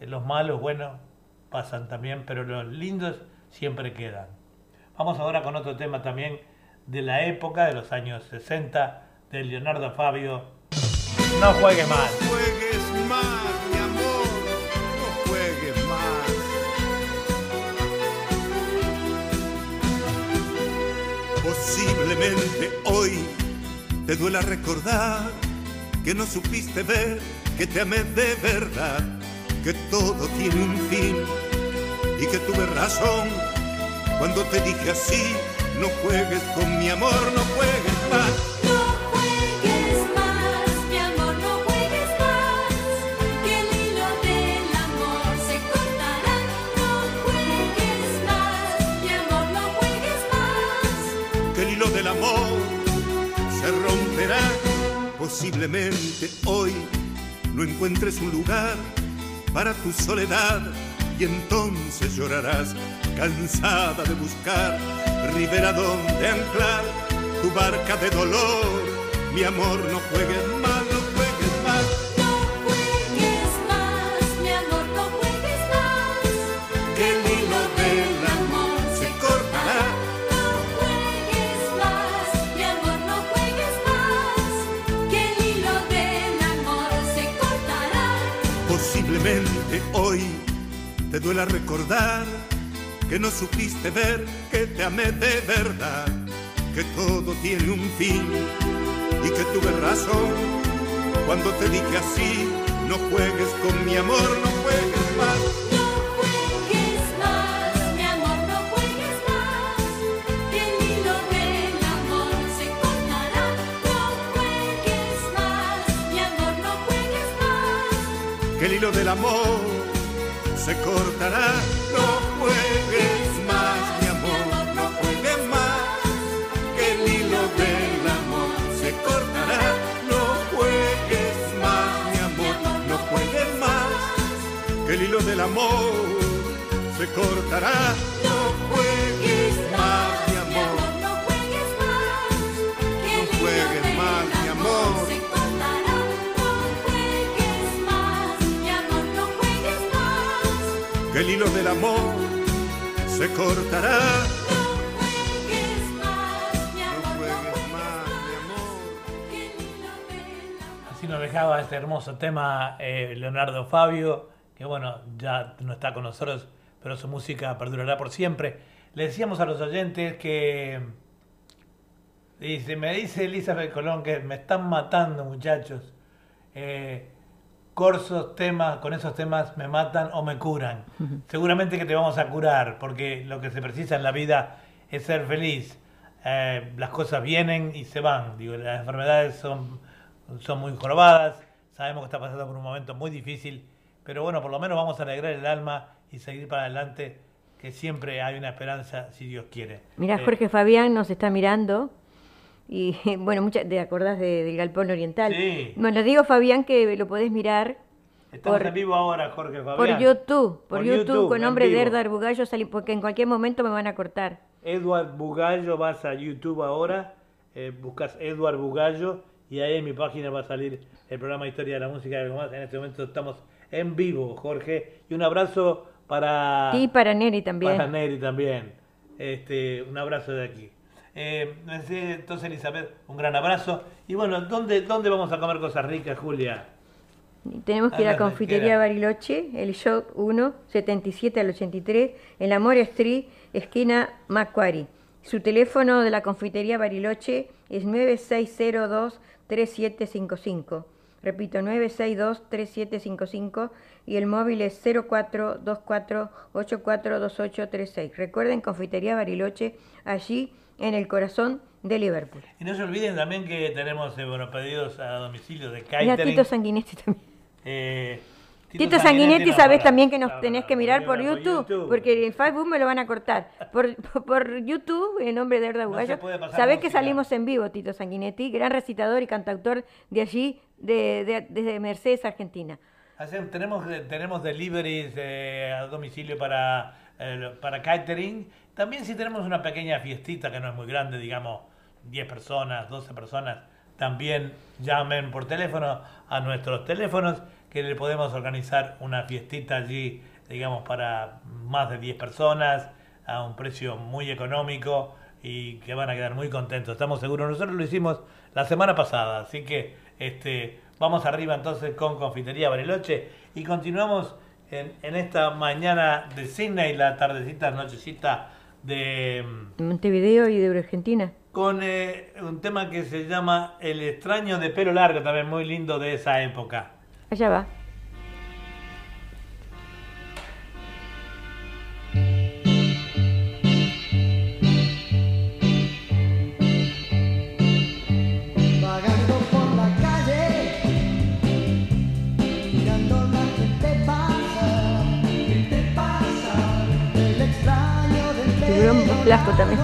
Eh, Los malos, bueno, pasan también, pero los lindos siempre quedan. Vamos ahora con otro tema también de la época de los años 60 de Leonardo Fabio. No juegues más, no juegues más. Posiblemente hoy te duela recordar que no supiste ver que te amé de verdad, que todo tiene un fin y que tuve razón cuando te dije así, no juegues con mi amor, no juegues más. No juegues más, mi amor, no juegues más, que el hilo del amor se cortará. No juegues más, mi amor, no juegues más. que el hilo del amor se romperá. Posiblemente hoy no encuentres un lugar para tu soledad y entonces llorarás cansada de buscar ribera donde anclar tu barca de dolor. Mi amor, no juegues más, no juegues más. No juegues más, mi amor, no juegues más, Que el hilo del amor se cortará. no juegues más, mi amor, no juegues más, que el hilo del amor se cortará. Posiblemente hoy te duela recordar que no supiste ver que te amé de verdad, que todo tiene un fin y que tuve razón. Cuando te dije así, no juegues con mi amor, no juegues más. No juegues más, mi amor, no juegues más, que el hilo del amor se cortará. No juegues más, mi amor, no juegues más. que el hilo del amor se cortará. No juegues más, mi amor, no juegues más, que el hilo del amor se cortará. Que el hilo del amor se cortará. Así nos dejaba este hermoso tema eh, Leonardo Fabio, que bueno, ya no está con nosotros, pero su música perdurará por siempre. Le decíamos a los oyentes que... Dice, me dice Elizabeth Colón que me están matando muchachos. Eh, corsos temas, con esos temas me matan o me curan. Seguramente que te vamos a curar, porque lo que se precisa en la vida es ser feliz. Eh, las cosas vienen y se van. Digo, las enfermedades son, son muy jorobadas, sabemos que está pasando por un momento muy difícil, pero bueno, por lo menos vamos a alegrar el alma y seguir para adelante, que siempre hay una esperanza si Dios quiere. Mirá, Eh, Jorge Fabián nos está mirando. Y bueno, muchas, ¿te acordás de- del Galpón Oriental? Sí. Bueno, digo Fabián que lo podés mirar Estamos por- en vivo ahora, Jorge Fabián. por YouTube, por, Por YouTube, YouTube, con nombre de. Erdar Bugallo, porque en cualquier momento me van a cortar. Edward Bugallo, vas a YouTube ahora, eh, buscas Edward Bugallo y ahí en mi página va a salir el programa Historia de la Música y algo más. En este momento estamos en vivo, Jorge. Y un abrazo para, y para Neri también. Para Neri también. Este, un abrazo de aquí. Eh, entonces, Elizabeth, un gran abrazo. Y bueno, ¿dónde, ¿dónde vamos a comer cosas ricas, Julia? Tenemos que ir a Ándate, Confitería. Bariloche, el shop 1, 77 al 83, en la More Street, esquina Macquarie. Su teléfono de la Confitería Bariloche es 9602-3755. Repito, 962-3755 y el móvil es 0424-842836. Recuerden, Confitería Bariloche, allí en el corazón de Liverpool. Y no se olviden también que tenemos eh, bueno, pedidos a domicilio de Mira, catering. Tito Sanguinetti también. Eh, Tito Sanguinetti, no, sabes también que nos tenés que mirar por para- YouTube, porque en Facebook me lo van a cortar. Por, por, por YouTube, en nombre de Erda No se Bugallo, puede pasar sabés que salimos en vivo, Tito Sanguinetti, gran recitador y cantautor de allí, de, de- desde Mercedes, Argentina. Hacemos- tenemos, tenemos deliveries eh, a domicilio para, eh, para catering. También si tenemos una pequeña fiestita que no es muy grande, digamos 10 personas, 12 personas, también llamen por teléfono a nuestros teléfonos que le podemos organizar una fiestita allí, digamos, para más de 10 personas a un precio muy económico y que van a quedar muy contentos, estamos seguros. Nosotros lo hicimos la semana pasada, así que este, vamos arriba entonces con Confitería Bariloche y continuamos en, esta mañana de Sydney, la tardecita, nochecita de mm, De Montevideo y de Argentina. con eh, un tema que se llama El extraño de pelo largo, también muy lindo de esa época. Allá va. Blasco también.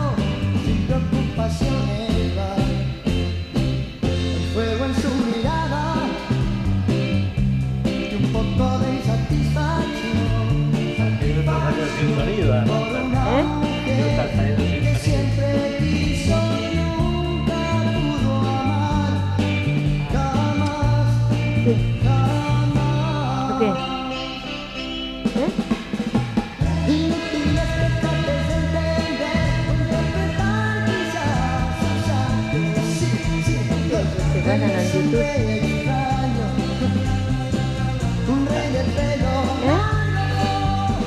¿Eh?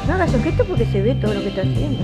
No hagas gesto porque se ve todo lo que está haciendo.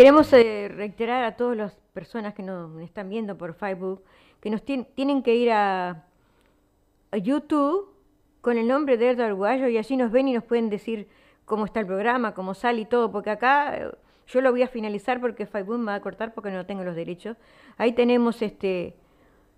Queremos eh, reiterar a todas las personas que nos están viendo por Facebook que nos tien- tienen que ir a, YouTube con el nombre de Edward Guayo y allí nos ven y nos pueden decir cómo está el programa, cómo sale y todo, porque acá eh, yo lo voy a finalizar porque Facebook me va a cortar porque no tengo los derechos. Ahí tenemos este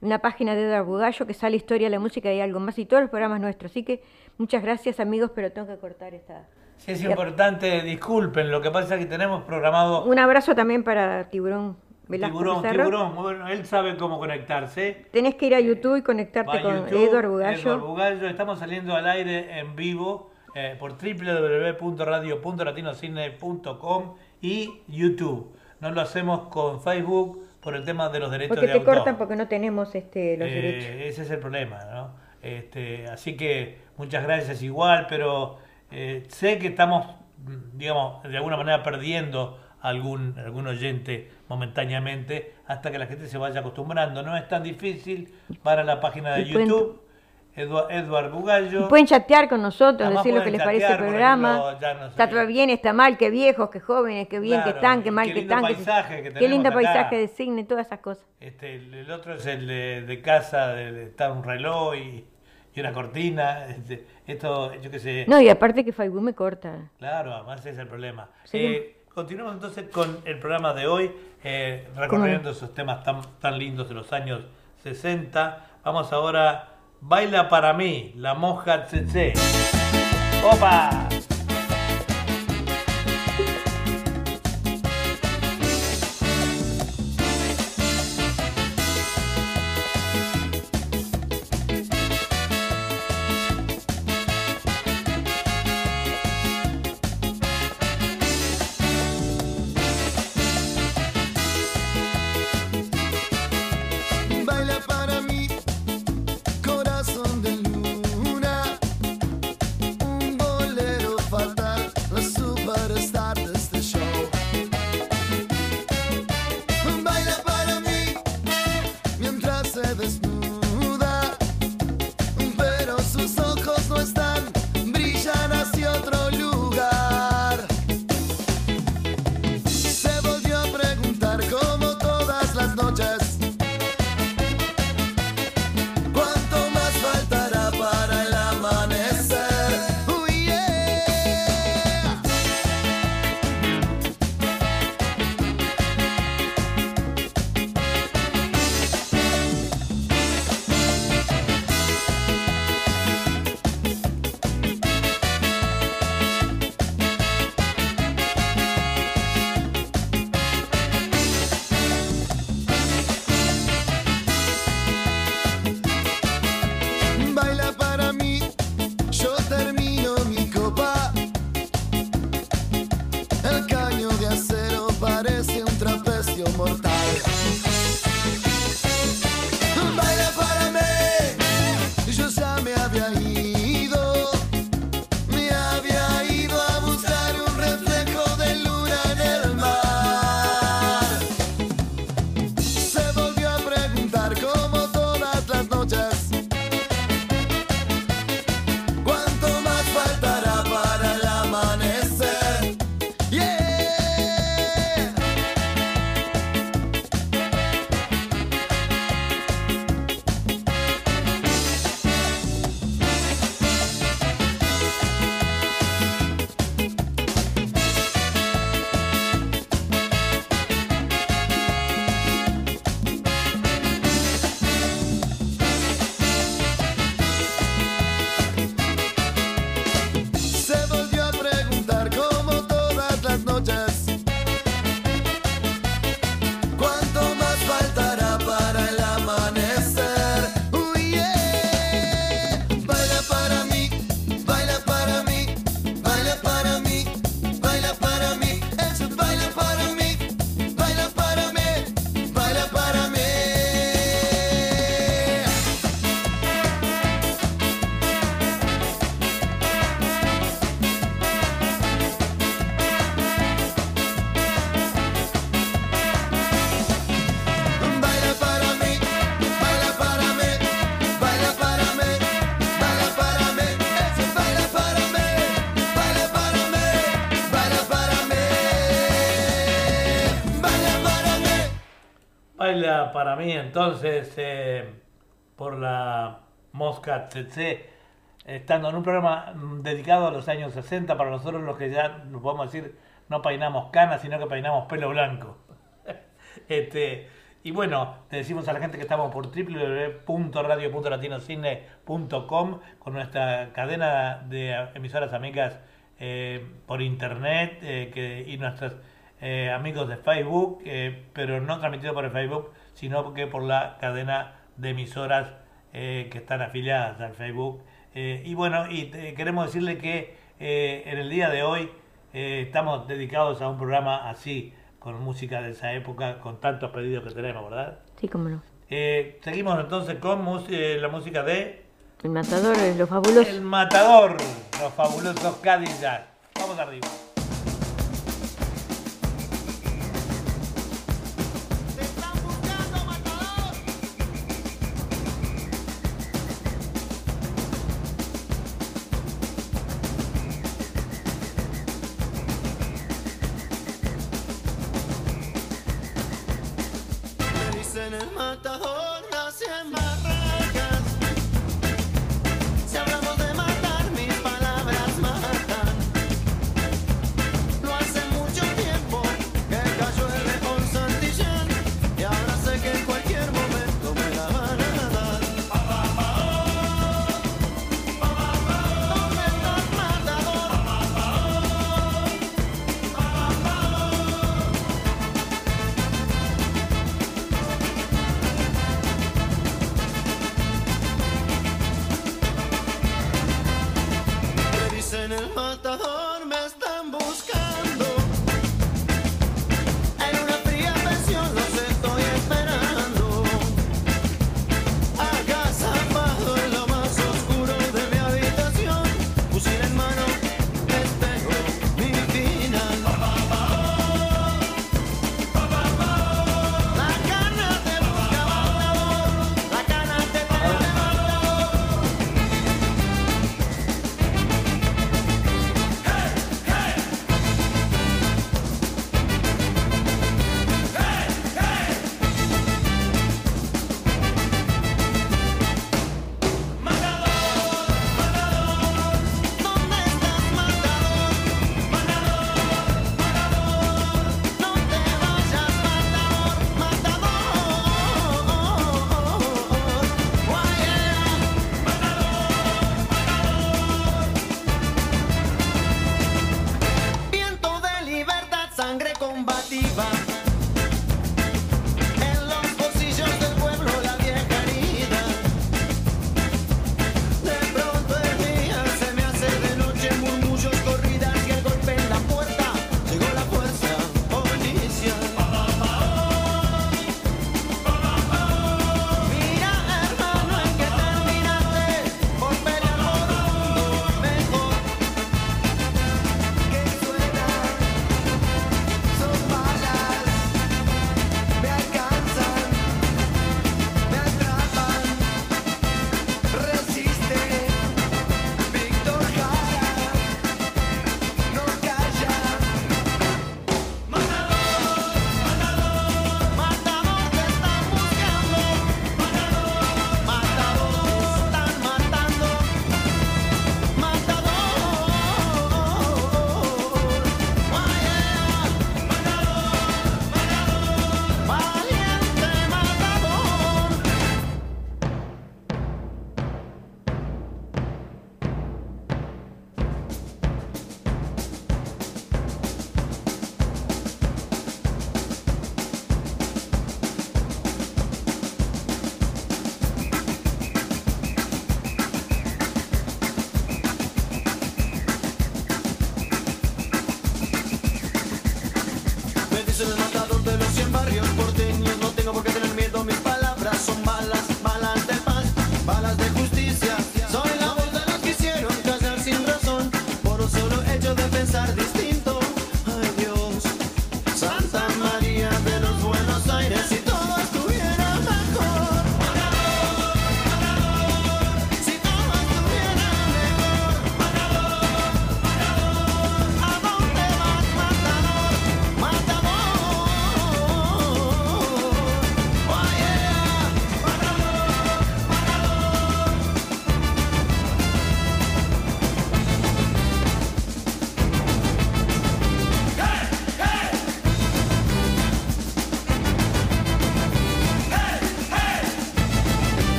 una página de Edward Bugallo que sale historia, la música y algo más y todos los programas nuestros. Así que muchas gracias amigos, pero tengo que cortar esta. Sí, es importante, disculpen, lo que pasa es que tenemos programado Un abrazo también para Tiburón Velasco Tiburón, Pizarro. Tiburón, bueno, él sabe cómo conectarse. Tenés que ir a YouTube y conectarte Va con YouTube, Edward Bugallo. Edward Bugallo. Estamos saliendo al aire en vivo eh, por www.radio.latinocine.com y YouTube. No lo hacemos con Facebook por el tema de los derechos Porque de te autor. cortan porque no tenemos este, los Eh, derechos. Ese es el problema, ¿no? Este, así que muchas gracias igual, pero eh, sé que estamos, digamos, de alguna manera perdiendo algún, algún oyente momentáneamente hasta que la gente se vaya acostumbrando. No es tan difícil para la página de Y YouTube, Edu- Edward Bugallo. Pueden chatear con nosotros, Además decir lo que les parece el programa. ejemplo, no sé. Está bien, está mal, qué viejos, qué jóvenes, qué bien que Claro, están, qué mal qué que están. que- paisaje que qué lindo acá. paisaje de Signe, todas esas cosas. Este, el, el otro es el de, de casa, de, de- está un reloj y, una cortina. este, esto, yo qué sé. No, y aparte que Facebook me corta. Claro, además ese es el problema. Sí. Eh, continuamos entonces con el programa de hoy, eh, recorriendo esos temas tan, tan lindos de los años 60. Vamos ahora, Baila para mí, la moja tsetse. ¡Opa! Baila para mí entonces eh, por la Mosca Tsetse, estando en un programa mm, dedicado a los años 60, para nosotros los que ya nos podemos decir no peinamos canas, sino que peinamos pelo blanco. este, y bueno, le decimos a la gente que estamos por www.radio.latinocine.com con nuestra cadena de emisoras amigas eh, por internet eh, que, y nuestros eh, amigos de Facebook, eh, pero no transmitido por el Facebook, sino que por la cadena de emisoras eh, que están afiliadas al Facebook. Y bueno, y te- queremos decirle que en el día de hoy estamos dedicados a un programa así, con música de esa época, con tantos pedidos que tenemos, ¿verdad? Sí, cómo no. Seguimos entonces con la música de El matador, los fabulosos. El Matador, los fabulosos Cadillac. Vamos arriba.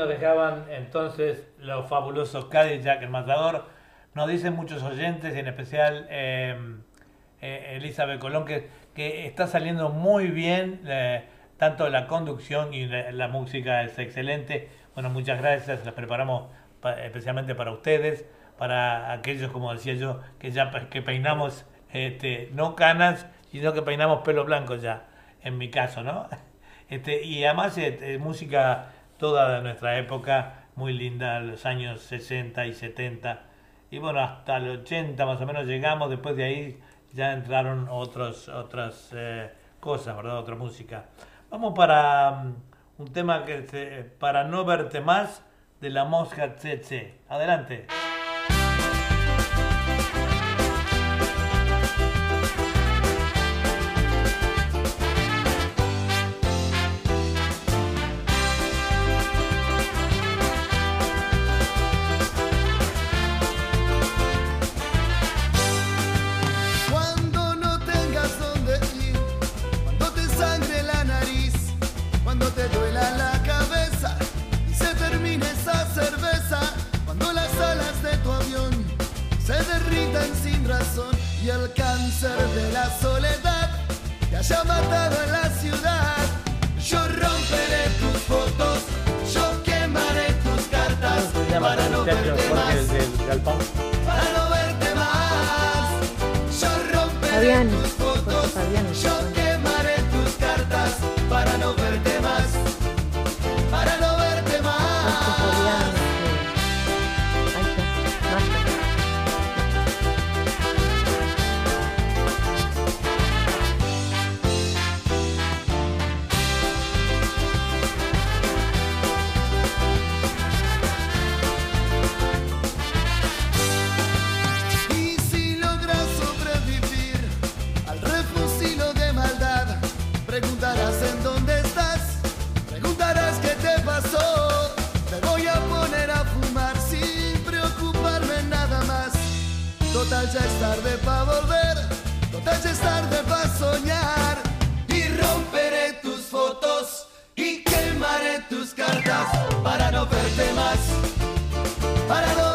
Nos dejaban entonces los fabulosos Cadillac, el matador. Nos dicen muchos oyentes, y en especial eh, eh, Elizabeth Colón, que, que está saliendo muy bien, eh, tanto la conducción y la, música es excelente. Bueno, muchas gracias, las preparamos pa- especialmente para ustedes, para aquellos, como decía yo, que ya que peinamos este, no canas, sino que peinamos pelo blanco ya, en mi caso, ¿no? Este, y además eh, música toda nuestra época, muy linda, los años 60 y 70. Y bueno, hasta el 80 más o menos llegamos, después de ahí ya entraron otros, otras eh, cosas, ¿verdad? Otra música. Vamos para mm, un tema que se, para no verte más de la mosca tsetse. Adelante. Razón y el cáncer de la soledad te haya matado en la ciudad, yo romperé tus fotos, yo quemaré tus cartas para no verte más, para no verte más. Yo romperé Fabián, tus fotos, Fabián, yo ya es tarde para volver, total es tarde para soñar. Y romperé tus fotos y quemaré tus cartas para no verte más para no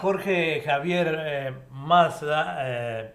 Jorge Javier eh, Mazda, eh,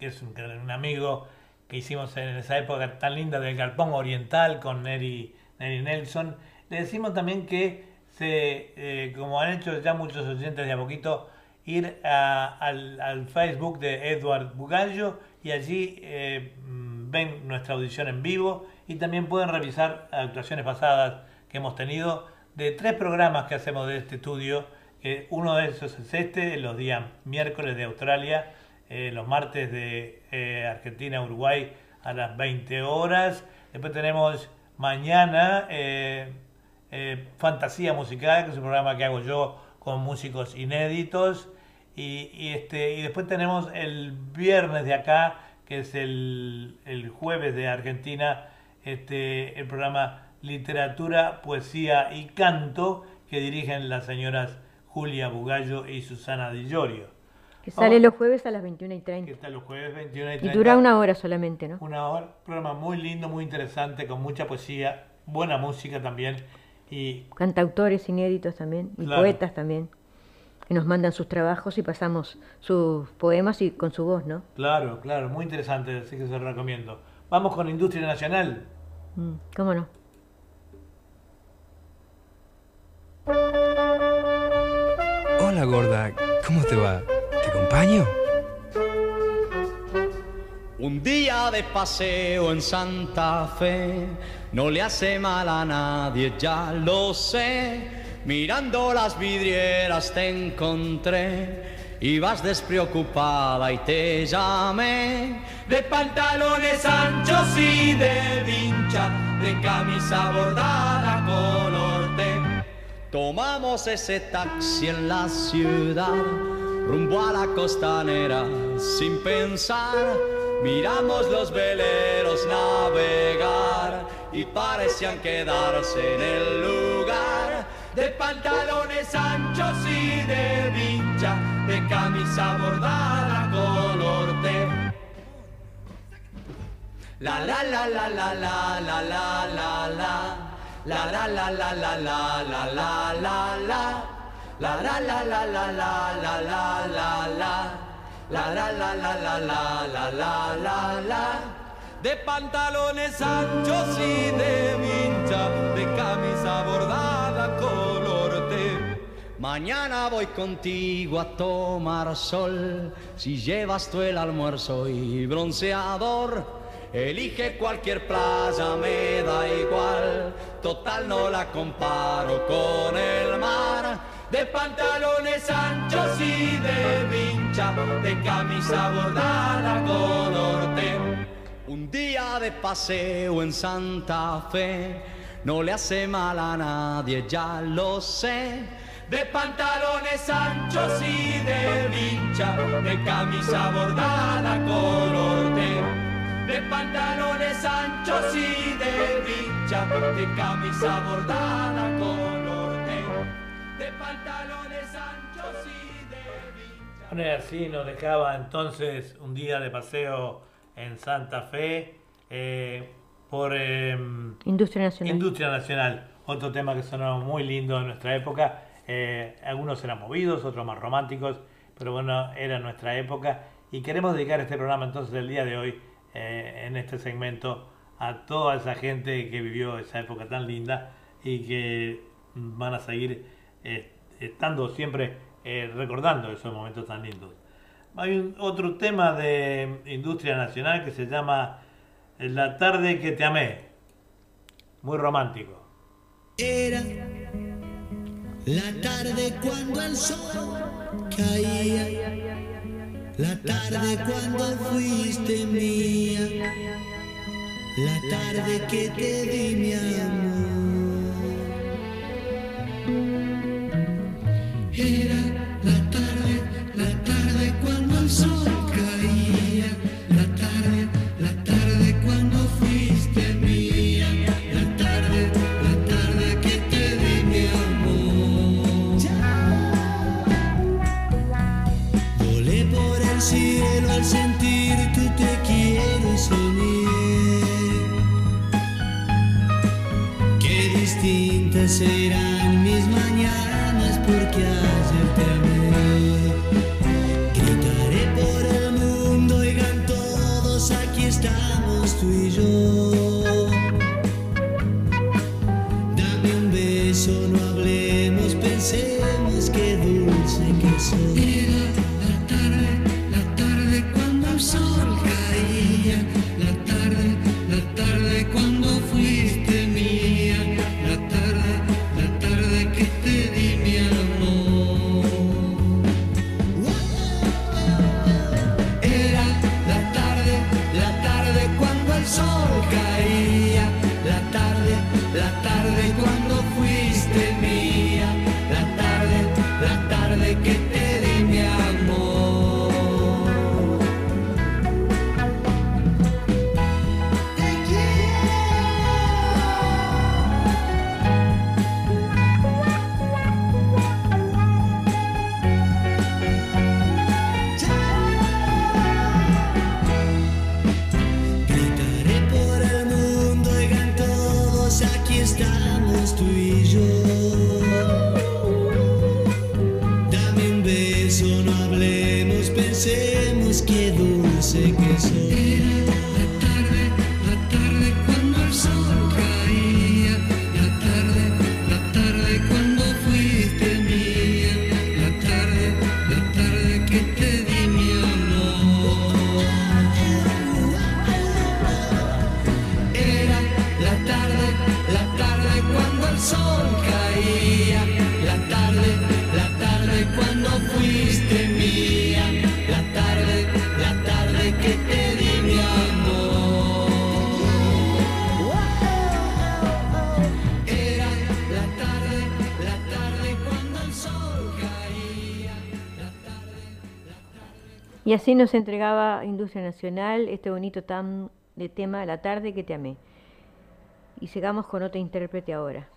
que es un, un amigo que hicimos en esa época tan linda del Galpón Oriental con Neri, Neri Nelson. Le decimos también que, se, eh, como han hecho ya muchos oyentes de a poquito, ir al, al Facebook de Edward Bugallo y allí eh, ven nuestra audición en vivo y también pueden revisar actuaciones pasadas que hemos tenido de tres programas que hacemos de este estudio. Que uno de esos es este, los días miércoles de Australia, eh, los martes de eh, Argentina, Uruguay a las 20 horas. Después tenemos mañana eh, eh, Fantasía Musical, que es un programa que hago yo con músicos inéditos. Y, y este, y después tenemos el viernes de acá, que es el, el jueves de Argentina, este, el programa Literatura, Poesía y Canto, que dirigen las señoras Julia Bugallo y Susana Di Llorio. Que Vamos- sale los jueves a las 21 y 30. que está los jueves 21 y Y 30. dura una hora solamente, ¿no? Una hora, un programa muy lindo, muy interesante, con mucha poesía, buena música también. Y Cantautores inéditos también, y Claro. poetas también, que nos mandan sus trabajos y pasamos sus poemas y con su voz, ¿no? claro, claro, muy interesante, así que se lo recomiendo. Vamos con Industria Nacional. Mm, ¿Cómo no? Hola gorda, ¿cómo te va? ¿Te acompaño? Un día de paseo en Santa Fe no le hace mal a nadie, ya lo sé. Mirando las vidrieras te encontré, ibas despreocupada y te llamé. De pantalones anchos y de vincha, de camisa bordada color. Tomamos ese taxi en la ciudad, rumbo a la costanera sin pensar. Miramos los veleros navegar y parecían quedarse en el lugar. De pantalones anchos y de vincha, de camisa bordada color té. La la la la la la la la la la La la la la la la la la la la La la la la la la la la la la La la la la la la la la la De pantalones anchos y de vincha De camisa bordada color té Mañana voy contigo a tomar sol. Si llevas tú el almuerzo y bronceador, elige cualquier playa, me da igual. Total no la comparo con el mar. De pantalones anchos y de vincha, de camisa bordada color té. Un día de paseo en Santa Fe no le hace mal a nadie, ya lo sé. De pantalones anchos y de vincha, de camisa bordada color té. De pantalones anchos y de vincha, de camisa bordada color. De pantalones anchos y de Bueno, y así nos dejaba entonces un día de paseo en Santa Fe eh, por em, Industria Nacional. Industria Nacional. Otro tema que sonó muy lindo en nuestra época. Eh, algunos eran movidos, otros más románticos, pero bueno, era nuestra época. Y queremos dedicar este programa entonces el día de hoy, eh, en este segmento, a toda esa gente que vivió esa época tan linda y que van a seguir eh, estando siempre eh, recordando esos momentos tan lindos. Hay un, otro tema de Industria Nacional que se llama La tarde que te amé. Muy romántico. Era la tarde cuando el sol caía, la tarde cuando fuiste mía, la tarde que te di mi amor. Era la tarde, la tarde cuando el sol Y así nos entregaba Industria Nacional este bonito tam de tema La tarde que te amé. Y sigamos con otro intérprete ahora.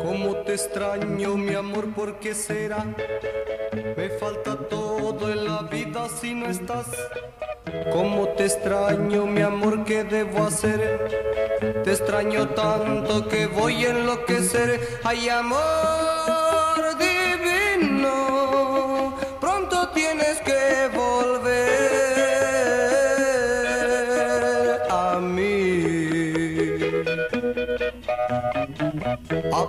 Cómo te extraño, mi amor, ¿por qué será? Me falta todo si no estás. Cómo te extraño, mi amor, ¿qué debo hacer? Te extraño tanto que voy a enloquecer. Ay, amor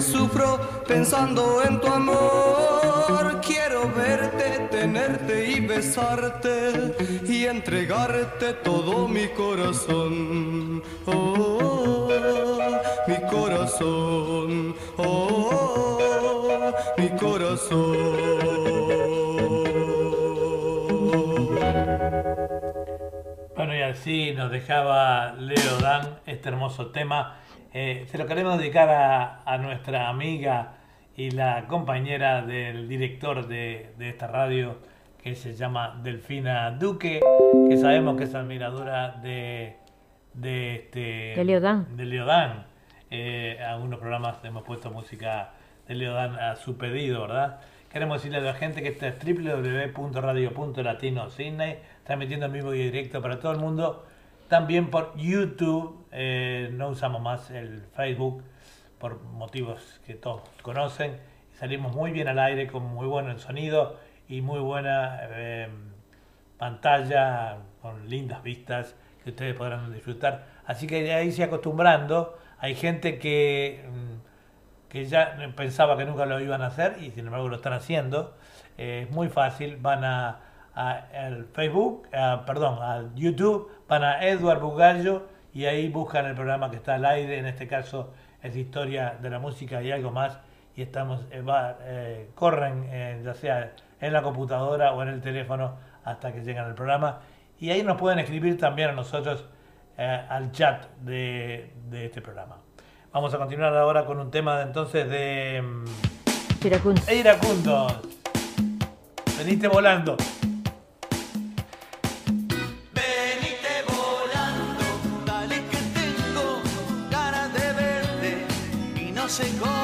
sufro pensando en tu amor. Quiero verte, tenerte y besarte y entregarte todo mi corazón. Oh, mi corazón. Oh, mi corazón. Bueno, y así nos dejaba Leo Dan este hermoso tema. Eh, se lo queremos dedicar a, a nuestra amiga y la compañera del director de, de esta radio, que se llama Delfina Duque, que sabemos que es admiradora de, de, este, De Leo Dan. de Leo Dan. Eh, algunos programas hemos puesto música de Leo Dan a su pedido, ¿verdad? Queremos decirle a la gente que esta es www.radio.latino Sydney, transmitiendo en vivo y directo para todo el mundo. También por YouTube, eh, no usamos más el Facebook por motivos que todos conocen. Salimos muy bien al aire con muy buen sonido y muy buena eh, pantalla con lindas vistas que ustedes podrán disfrutar. Así que de ahí se acostumbrando. Hay gente que, mm, que ya pensaba que nunca lo iban a hacer y sin embargo lo están haciendo. Eh, es muy fácil, van a, al Facebook, a- perdón, a YouTube, van a Edward Bugallo y ahí buscan el programa que está al aire, en este caso es Historia de la Música y algo más, y estamos, eh, va, eh, corren eh, ya sea en la computadora o en el teléfono hasta que llegan al programa. Y ahí nos pueden escribir también a nosotros al chat de, de este programa. Vamos a continuar ahora con un tema de, entonces de mm, Iracundos. Iracundos. Veniste volando. se goza.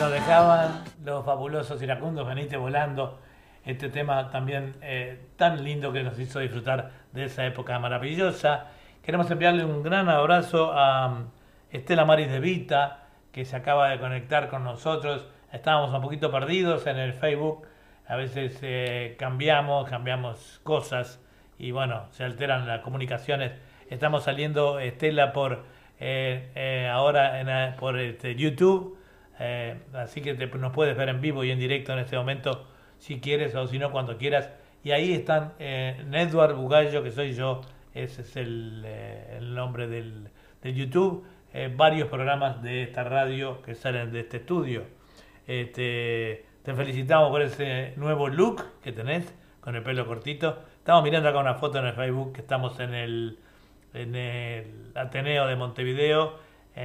Nos dejaban los fabulosos iracundos, venite volando. Este tema también eh, tan lindo que nos hizo disfrutar de esa época maravillosa. Queremos enviarle un gran abrazo a um, Estela Maris de Vita, que se acaba de conectar con nosotros. Estábamos un poquito perdidos en el Facebook. A veces eh, cambiamos, cambiamos cosas y bueno, se alteran las comunicaciones. Estamos saliendo, Estela, por eh, ahora en, por este, YouTube. Eh, así que te- nos puedes ver en vivo y en directo en este momento si quieres o si no cuando quieras. Y ahí están eh, Edward Bugallo, que soy yo, ese es el, eh, nombre del, de YouTube. eh, varios programas de esta radio que salen de este estudio. Este, te felicitamos por ese nuevo look que tenés con el pelo cortito. Estamos mirando acá una foto en el Facebook que estamos en el, en el Ateneo de Montevideo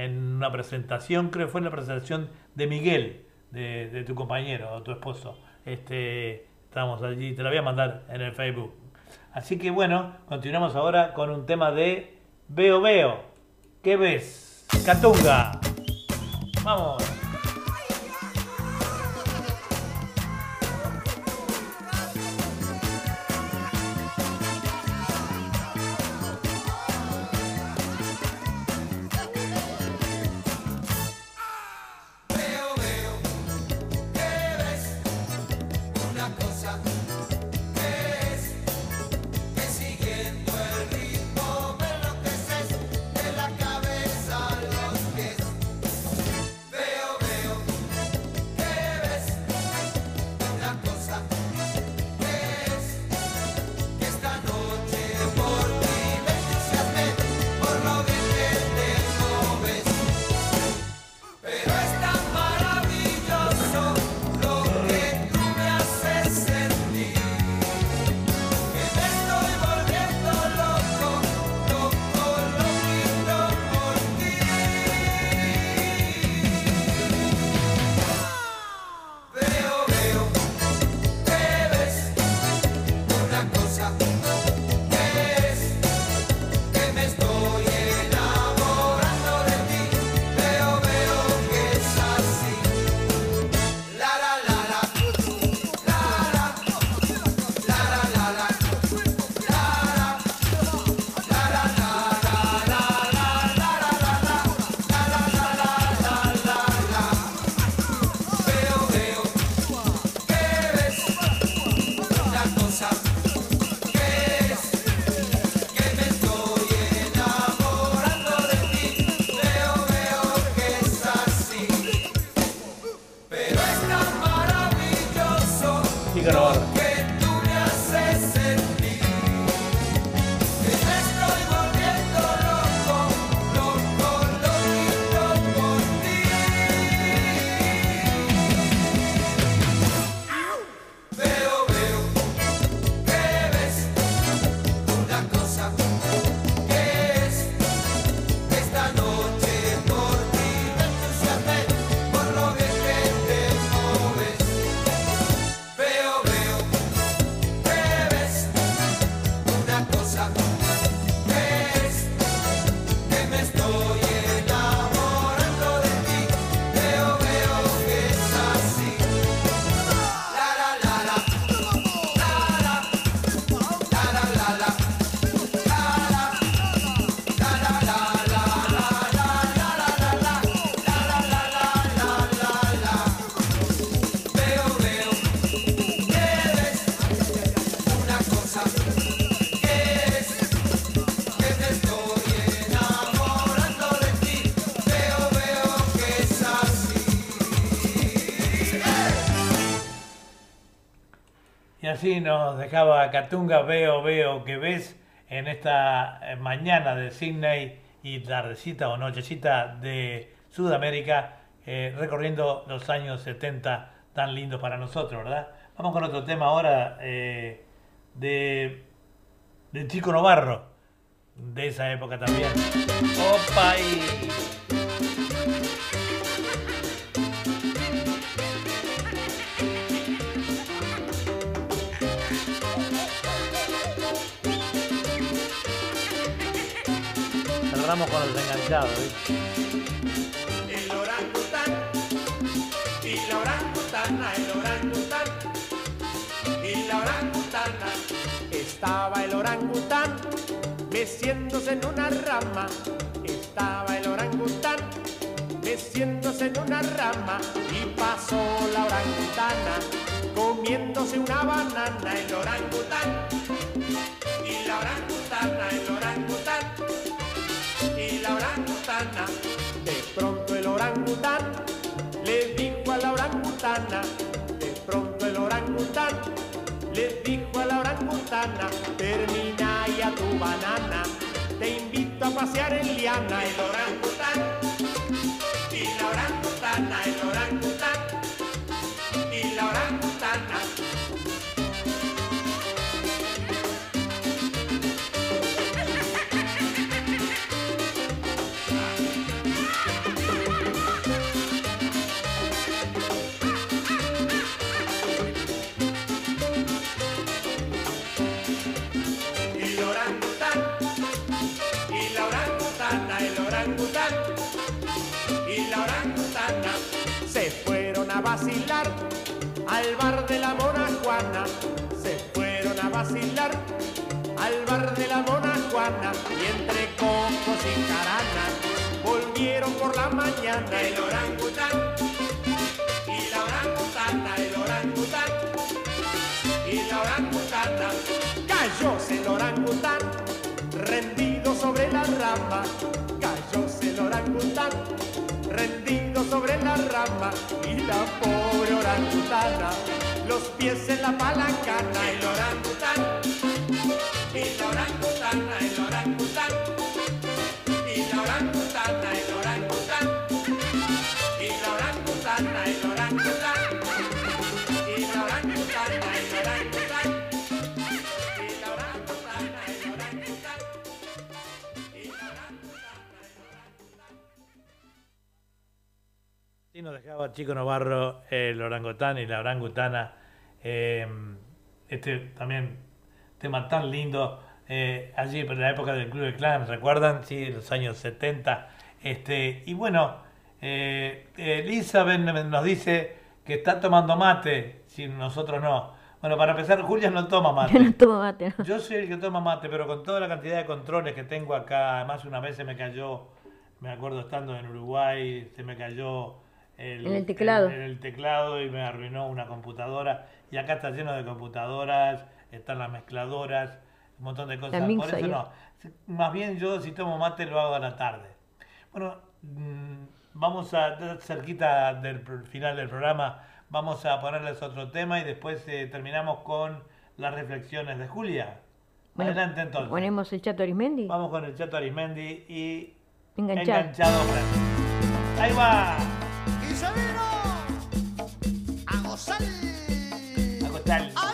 en una presentación, creo que fue en la presentación de Miguel, de, de tu compañero o tu esposo. Este, estamos allí, te lo voy a mandar en el Facebook. Así que bueno, continuamos ahora con un tema de Veo Veo. ¿Qué ves? Catunga. Vamos. Así nos dejaba Catunga, veo, veo que ves en esta eh, mañana de Sydney y tardecita o nochecita de Sudamérica, eh, recorriendo los años 70 tan lindos para nosotros, ¿verdad? Vamos con otro tema ahora eh, de, de Chico Novarro, de esa época también. ¡Opa! Y... Cerramos con los enganchados. El orangután y la orangutana, el orangután y la orangutana. Estaba el orangután meciéndose en una rama. Estaba el orangután meciéndose en una rama y pasó la orangutana comiéndose una banana. El orangután y la orangutana, el orangután De pronto el orangután le dijo a la orangutana, de pronto el orangután le dijo a la orangutana, termina ya tu banana, te invito a pasear en liana, el orangután y la orangutana, el orangután vacilar al bar de la mona Juana. Se fueron a vacilar al bar de la mona Juana y entre cocos y caranas volvieron por la mañana el orangután y la orangutana, el orangután y la orangutana. Cayóse el orangután, rendido sobre la rama. Cayóse el orangután, rendido sobre la rama. Y la pobre orangutana, los pies en la palangana. El orangután, y la orangutana, el orangután. Sí, nos dejaba Chico Navarro, el orangután y la orangutana. eh, este también tema tan lindo. eh, allí por la época del Club de Clan, ¿recuerdan? Sí, los años 70. Este, y bueno, eh, Elizabeth nos dice que está tomando mate, si nosotros no. Bueno, para empezar, Julia no toma mate. Yo no tomo mate, ¿no? Yo soy el que toma mate, pero con toda la cantidad de controles que tengo acá, además una vez se me cayó, me acuerdo estando en Uruguay, se me cayó el, En el teclado. el- el teclado y me arruinó una computadora. Y acá está lleno de computadoras, están las mezcladoras, un montón de cosas. Por eso no. Más bien yo si tomo mate lo hago a la tarde. Bueno, mm, vamos a, cerquita del final del programa, vamos a ponerles otro tema y después eh, terminamos con las reflexiones de Julia. Bueno, Adelante entonces. Ponemos el Chato Arismendi. Vamos con el Chato Arismendi y. Enganchado Friends. Ahí va. Se vino a gozar. A gozar.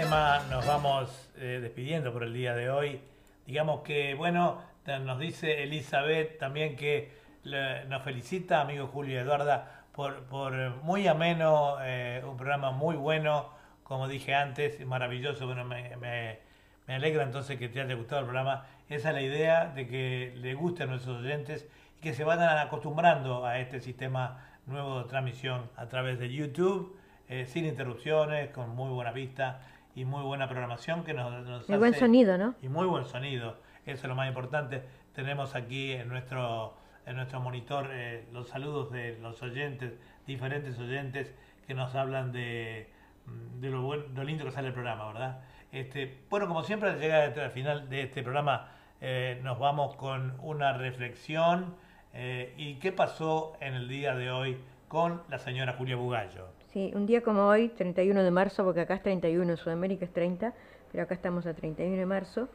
Tema nos vamos eh, despidiendo por el día de hoy. Digamos que, bueno, nos dice Elizabeth también que le- nos felicita, amigo Julio y Eduarda, por, por muy ameno, eh, un programa muy bueno, como dije antes, maravilloso. Bueno, me, me- me alegra entonces que te haya gustado el programa. Esa es la idea de que le guste a nuestros oyentes y que se vayan acostumbrando a este sistema nuevo de transmisión a través de YouTube, eh, sin interrupciones, con muy buena vista y muy buena programación que nos, nos Y buen hace- sonido, ¿no? y muy buen sonido, eso es lo más importante. Tenemos aquí en nuestro, en nuestro monitor eh, los saludos de los oyentes, diferentes oyentes que nos hablan de, mm, de lo, buen- lo lindo que sale el programa, ¿verdad? Este, bueno, como siempre, al llegar al final de este programa, eh, nos vamos con una reflexión eh, y qué pasó en el día de hoy con la señora Julia Bugallo. Sí, un día como hoy, 31 de marzo, porque acá es 31, en Sudamérica es 30, pero acá estamos a 31 de marzo,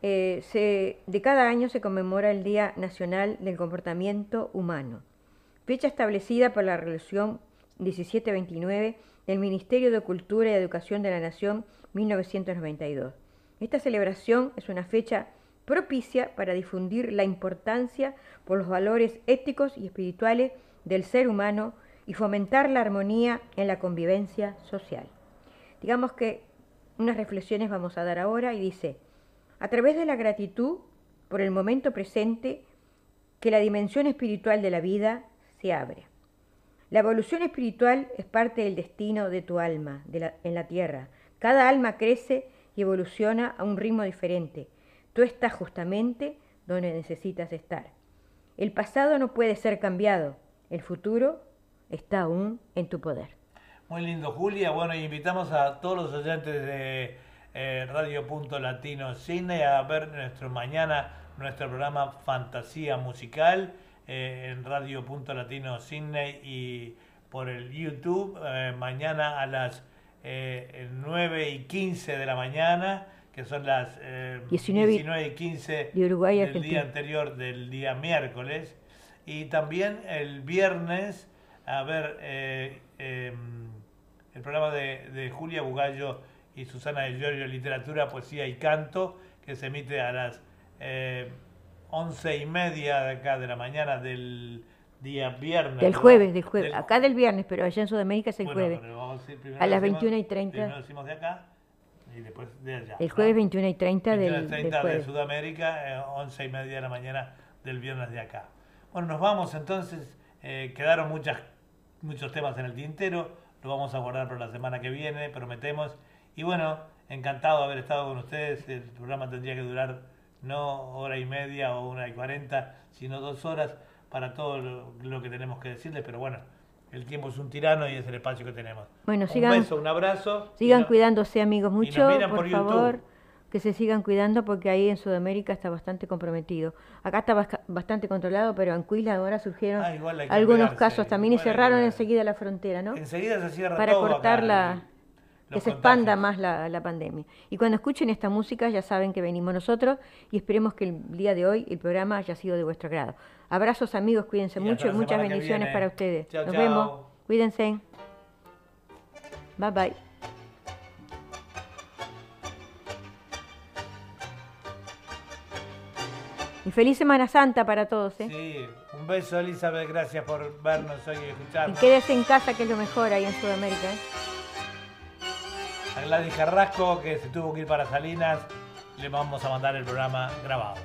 eh, se, de cada año se conmemora el Día Nacional del Comportamiento Humano, fecha establecida por la resolución 1729 del Ministerio de Cultura y Educación de la Nación 1992. Esta celebración es una fecha propicia para difundir la importancia por los valores éticos y espirituales del ser humano y fomentar la armonía en la convivencia social. Digamos que unas reflexiones vamos a dar ahora y dice, a través de la gratitud por el momento presente, que la dimensión espiritual de la vida se abre. La evolución espiritual es parte del destino de tu alma en la tierra. Cada alma crece y evoluciona a un ritmo diferente. Tú estás justamente donde necesitas estar. El pasado no puede ser cambiado. El futuro está aún en tu poder. Muy lindo, Julia. Bueno, y invitamos a todos los oyentes de eh, Radio Punto Latino Cine a ver nuestro mañana nuestro programa Fantasía Musical eh, en Radio Punto Latino Cine y por el YouTube eh, mañana a las eh, 9 y 15 de la mañana, que son las eh, 19 y- 19 y 15 de Uruguay del Argentina. día anterior del día miércoles. Y también el viernes, a ver, eh, eh, el programa de, de Julia Bugallo y Susana de Giorgio, Literatura, Poesía y Canto, que se emite a las eh, once y media de acá de la mañana del día viernes. Del ¿no? jueves, del jueves. Del- Acá del viernes, pero allá en Sudamérica es el bueno, jueves. pero vamos a decir, primero A las decimos- 21 y 30. Primero decimos de acá y después de allá. El ¿no? jueves 21 y 30 del, 21 y del 30 de jueves. Sudamérica, eh, 11 y media de la mañana del viernes de acá. Bueno, nos vamos entonces. eh, quedaron muchas, muchos temas en el tintero. Lo vamos a guardar para la semana que viene, prometemos. Y bueno, encantado de haber estado con ustedes. El programa tendría que durar no hora y media o una y cuarenta, sino dos horas para todo lo, lo que tenemos que decirles. Pero bueno, el tiempo es un tirano y es el espacio que tenemos. Bueno, un sigan- beso, un abrazo. Sigan no- cuidándose, amigos, y nos mucho, miran por, por YouTube. favor, que se sigan cuidando porque ahí en Sudamérica está bastante comprometido. Acá está bastante controlado, pero en Cuila ahora surgieron Ah, algunos cuidarse, casos también y cerraron enseguida la frontera, ¿no? Enseguida se cierra Para todo cortar acá, la... que se expanda más la, la pandemia. Y cuando escuchen esta música ya saben que venimos nosotros y esperemos que el día de hoy el programa haya sido de vuestro agrado. Abrazos amigos, cuídense Y mucho y muchas bendiciones para ustedes. Nos vemos. Cuídense. Bye bye. Y feliz Semana Santa para todos, ¿eh? Sí, un beso Elizabeth, gracias por vernos hoy y Y escucharnos. quédese en casa, que es lo mejor ahí en Sudamérica, ¿eh? A Gladys Carrasco, que se tuvo que ir para Salinas, le vamos a mandar el programa grabado.